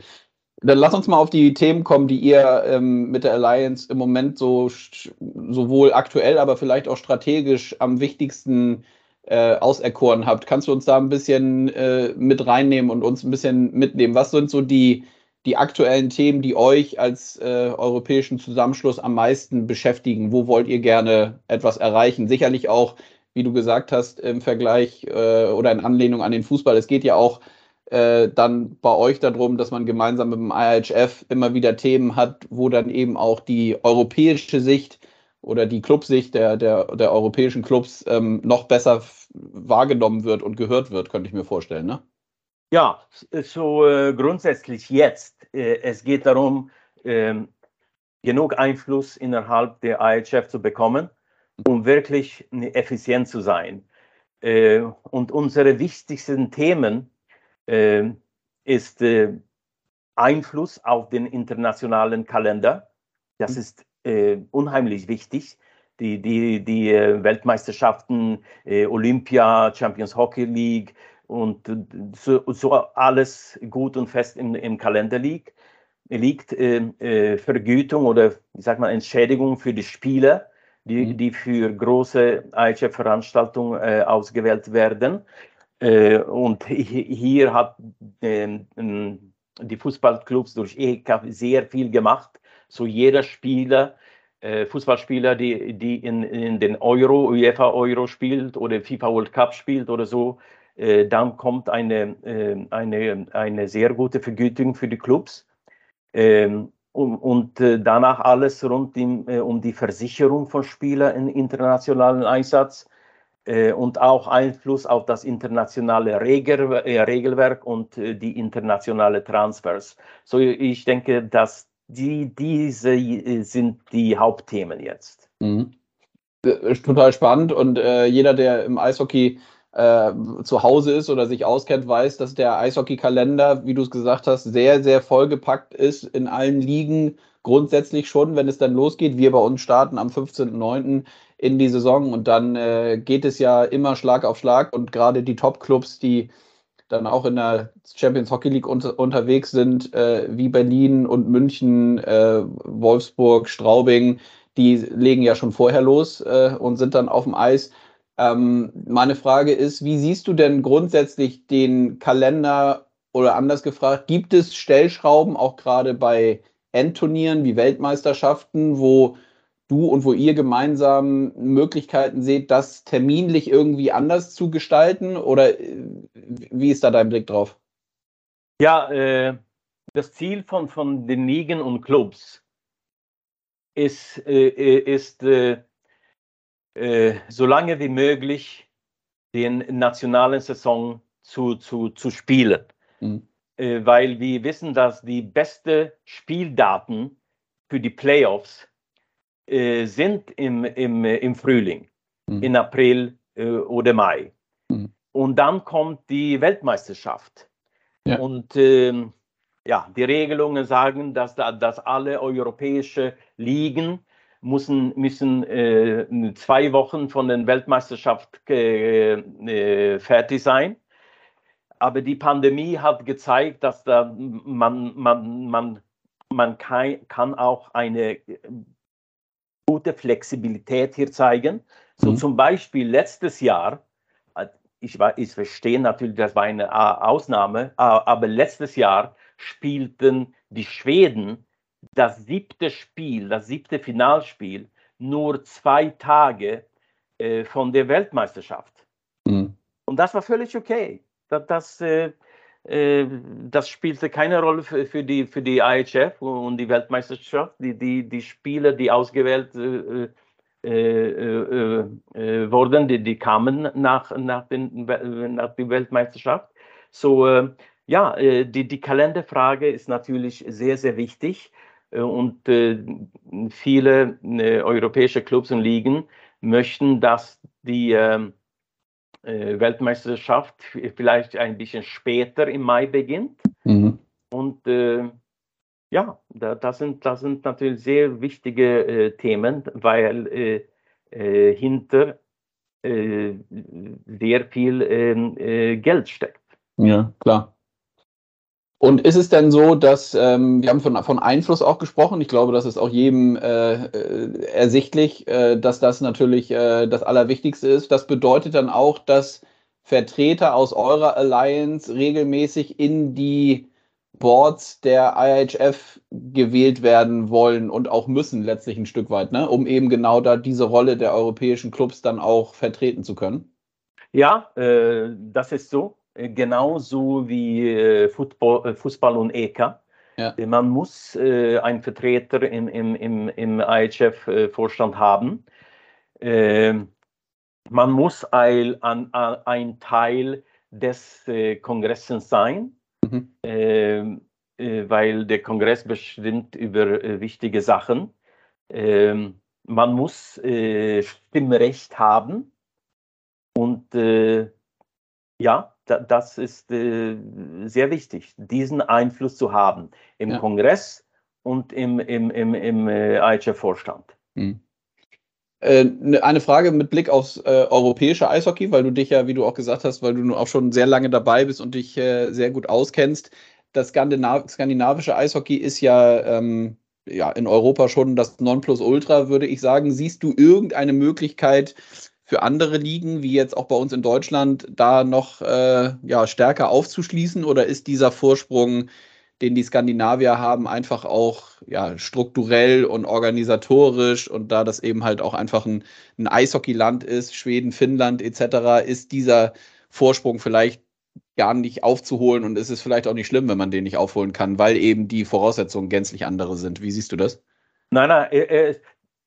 Dann lass uns mal auf die Themen kommen, die ihr ähm, mit der Alliance im Moment so sowohl aktuell, aber vielleicht auch strategisch am wichtigsten äh, auserkoren habt. Kannst du uns da ein bisschen äh, mit reinnehmen und uns ein bisschen mitnehmen? Was sind so die, die aktuellen Themen, die euch als äh, europäischen Zusammenschluss am meisten beschäftigen? Wo wollt ihr gerne etwas erreichen? Sicherlich auch, wie du gesagt hast, im Vergleich äh, oder in Anlehnung an den Fußball. Es geht ja auch äh, dann bei euch darum, dass man gemeinsam mit dem IHF immer wieder Themen hat, wo dann eben auch die europäische Sicht oder die Clubsicht der, der, der europäischen Clubs ähm, noch besser wahrgenommen wird und gehört wird, könnte ich mir vorstellen. Ne? Ja, so äh, grundsätzlich jetzt. Äh, es geht darum, ähm, genug Einfluss innerhalb der IHF zu bekommen, um wirklich effizient zu sein. Äh, und unsere wichtigsten Themen äh, ist äh, Einfluss auf den internationalen Kalender. Das mhm. ist äh, unheimlich wichtig. Die, die, die äh, Weltmeisterschaften, Olympia, Champions Hockey League und so, so alles gut und fest im, im Kalender liegt liegt äh, Vergütung oder ich sag mal Entschädigung für die Spieler, die, mhm. die für große IHF-Veranstaltungen äh, ausgewählt werden. Äh, und hier hat ähm, ähm, die Fußballclubs durch EHK sehr viel gemacht. So jeder Spieler, äh, Fußballspieler, die, die in, in den Euro, UEFA Euro spielt oder FIFA World Cup spielt oder so, Äh, dann kommt eine, äh, eine, eine sehr gute Vergütung für die Clubs. Ähm, und, und äh, danach alles rund im, äh, um die Versicherung von Spielern im internationalen Einsatz äh, und auch Einfluss auf das internationale Regel, äh, Regelwerk und äh, die internationale Transfers. So ich denke, dass die, diese äh, sind die Hauptthemen jetzt. Mhm. Total spannend und jeder, der im Eishockey äh, zu Hause ist oder sich auskennt, weiß, dass der Eishockey-Kalender, wie du es gesagt hast, sehr, sehr vollgepackt ist in allen Ligen. Grundsätzlich schon, wenn es dann losgeht. Wir bei uns starten am 15.09. in die Saison und dann äh, geht es ja immer Schlag auf Schlag und gerade die Top-Clubs, die dann auch in der Champions Hockey League unter, unterwegs sind, äh, wie Berlin und München, äh, Wolfsburg, Straubing, die legen ja schon vorher los äh, und sind dann auf dem Eis. Ähm, meine Frage ist, wie siehst du denn grundsätzlich den Kalender oder anders gefragt, gibt es Stellschrauben auch gerade bei Endturnieren wie Weltmeisterschaften, wo du und wo ihr gemeinsam Möglichkeiten seht, das terminlich irgendwie anders zu gestalten? Oder äh, wie ist da dein Blick drauf? Ja, äh, das Ziel von, von den Ligen und Clubs ist, äh, ist äh, äh, so lange wie möglich den nationalen Saison zu, zu, zu spielen. Mhm. Äh, weil wir wissen, dass die besten Spieldaten für die Playoffs äh, sind im, im, im Frühling, mhm. in April äh, oder Mai. Mhm. Und dann kommt die Weltmeisterschaft. Ja. Und ähm, ja, die Regelungen sagen, dass, dass alle europäischen Ligen müssen, müssen äh, zwei Wochen von der Weltmeisterschaft äh, äh, fertig sein. Aber die Pandemie hat gezeigt, dass da man, man, man, man kann, kann auch eine gute Flexibilität hier zeigen. So mhm. zum Beispiel letztes Jahr, äh, ich, ich verstehe natürlich, das war eine Ausnahme, aber letztes Jahr spielten die Schweden das siebte Spiel, das siebte Finalspiel, nur zwei Tage äh, von der Weltmeisterschaft. Mhm. Und das war völlig okay. Das, das, äh, äh, das spielte keine Rolle für, für, die, für die IHF und die Weltmeisterschaft. Die, die, die Spieler, die ausgewählt äh, äh, wurden, die, die kamen nach, nach, den, nach der Weltmeisterschaft. So, ja, die, die Kalenderfrage ist natürlich sehr, sehr wichtig. Äh, und äh, viele äh, europäische Clubs und Ligen möchten, dass die ähm, Weltmeisterschaft vielleicht ein bisschen später im Mai beginnt. Mhm. Und ja, das sind, das sind natürlich sehr wichtige Themen, weil hinter sehr viel ähm, Geld steckt. Ja, klar. Und ist es denn so, dass ähm, wir haben von, von Einfluss auch gesprochen? Ich glaube, das ist auch jedem äh, äh, ersichtlich, äh, dass das natürlich äh, das Allerwichtigste ist. Das bedeutet dann auch, dass Vertreter aus eurer Alliance regelmäßig in die Boards der IHF gewählt werden wollen und auch müssen letztlich ein Stück weit, ne? um eben genau da diese Rolle der europäischen Clubs dann auch vertreten zu können. Ja, äh, das ist so. Äh, genauso wie äh, Football, äh, Fußball und EK. Ja. Man muss einen Vertreter im, im, im, im IHF-Vorstand haben. Ähm, man muss ein, ein Teil des Kongresses sein, mhm. Ähm, weil der Kongress bestimmt über wichtige Sachen. Ähm, man muss Stimmrecht haben und ja, das ist äh, sehr wichtig, diesen Einfluss zu haben im ja. Kongress und im, im, im, im äh, IHF-Vorstand. Mhm. Eine Frage mit Blick aufs äh, europäische Eishockey, weil du dich ja, wie du auch gesagt hast, weil du auch schon sehr lange dabei bist und dich äh, sehr gut auskennst. Das Skandinav skandinavische Eishockey ist ja, ähm, ja in Europa schon das Nonplusultra, würde ich sagen. Siehst du irgendeine Möglichkeit, für andere Ligen, wie jetzt auch bei uns in Deutschland, da noch äh, ja, stärker aufzuschließen? Oder ist dieser Vorsprung, den die Skandinavier haben, einfach auch ja, strukturell und organisatorisch und da das eben halt auch einfach ein, ein Eishockeyland ist, Schweden, Finnland etc., ist dieser Vorsprung vielleicht gar nicht aufzuholen und es ist vielleicht auch nicht schlimm, wenn man den nicht aufholen kann, weil eben die Voraussetzungen gänzlich andere sind. Wie siehst du das? Nein, nein, äh,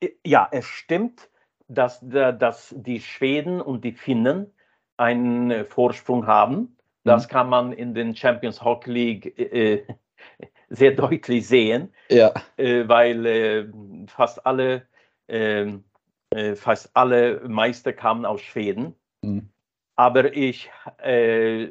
äh, ja, es stimmt, dass, dass die Schweden und die Finnen einen Vorsprung haben. Das mhm. kann man in den Champions Hockey League äh, [LAUGHS] sehr deutlich sehen, ja. äh, weil äh, fast alle ähm, äh, fast alle Meister kamen aus Schweden. Mhm. Aber ich äh,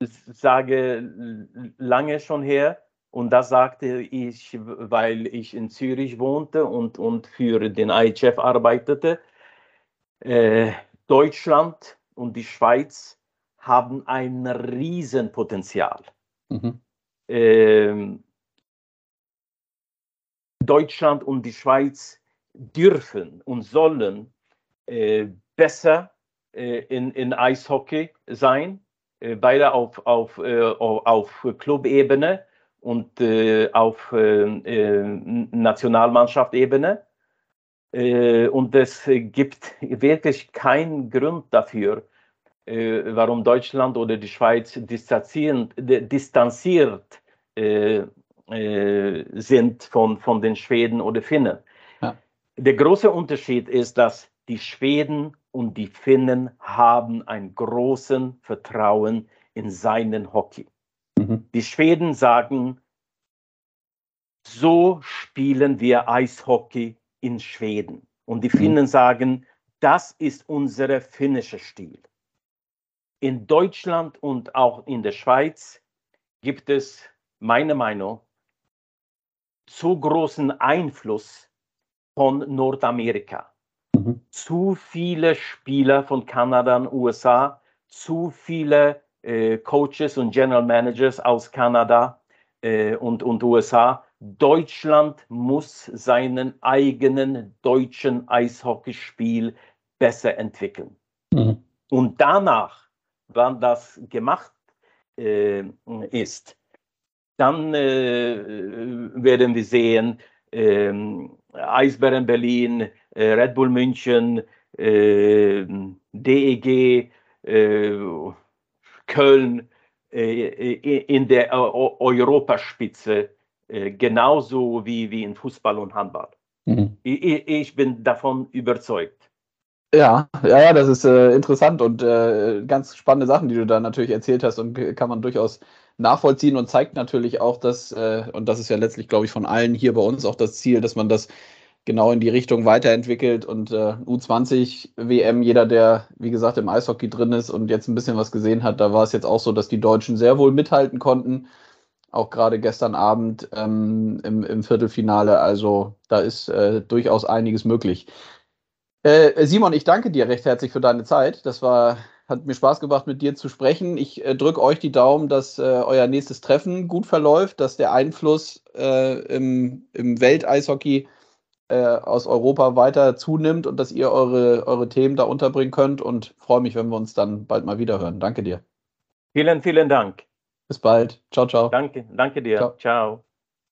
sage lange schon her, und das sagte ich, weil ich in Zürich wohnte und, und für den IHF arbeitete. Äh, Deutschland und die Schweiz haben ein Riesenpotenzial. Mhm. Ähm, Deutschland und die Schweiz dürfen und sollen äh, besser äh, in, in Eishockey sein, äh, beide auf, auf, äh, auf Clubebene und äh, auf äh, Nationalmannschaftebene. und es gibt wirklich keinen Grund dafür, warum Deutschland oder die Schweiz distanziert, distanziert sind von, von den Schweden oder Finnen. Der große Unterschied ist, dass die Schweden und die Finnen haben ein großen Vertrauen in seinen Hockey. Mhm. Die Schweden sagen, so spielen wir Eishockey in Schweden. Und die mhm. Finnen sagen, das ist unser finnischer Stil. In Deutschland und auch in der Schweiz gibt es, meiner Meinung, zu großen Einfluss von Nordamerika. Mhm. Zu viele Spieler von Kanada und USA, zu viele äh, Coaches und General Managers aus Kanada äh, und, und USA. Deutschland muss seinen eigenen deutschen Eishockeyspiel besser entwickeln. Mhm. Und danach, wann das gemacht äh, ist, dann äh, werden wir sehen, ähm, Eisbären Berlin, äh, Red Bull München, äh, DEG, äh, Köln in der Europaspitze, genauso wie, wie in Fußball und Handball. Mhm. Ich, ich, bin davon überzeugt. Ja, ja, ja, das ist äh, interessant und äh, ganz spannende Sachen, die du da natürlich erzählt hast und kann man durchaus nachvollziehen und zeigt natürlich auch, dass, äh, und das ist ja letztlich, glaube ich, von allen hier bei uns auch das Ziel, dass man das genau in die Richtung weiterentwickelt und äh, U20 WM, jeder, der, wie gesagt, im Eishockey drin ist und jetzt ein bisschen was gesehen hat, da war es jetzt auch so, dass die Deutschen sehr wohl mithalten konnten. Auch gerade gestern Abend ähm, im, im Viertelfinale. Also da ist äh, durchaus einiges möglich. Äh, Simon, ich danke dir recht herzlich für deine Zeit. Das war hat mir Spaß gemacht, mit dir zu sprechen. Ich äh, drücke euch die Daumen, dass äh, euer nächstes Treffen gut verläuft, dass der Einfluss äh, im, im Welteishockey äh, aus Europa weiter zunimmt und dass ihr eure, eure Themen da unterbringen könnt. Und freue mich, wenn wir uns dann bald mal wieder hören. Danke dir. Vielen, vielen Dank. Bis bald. Ciao, ciao. Danke, danke dir. ciao. ciao.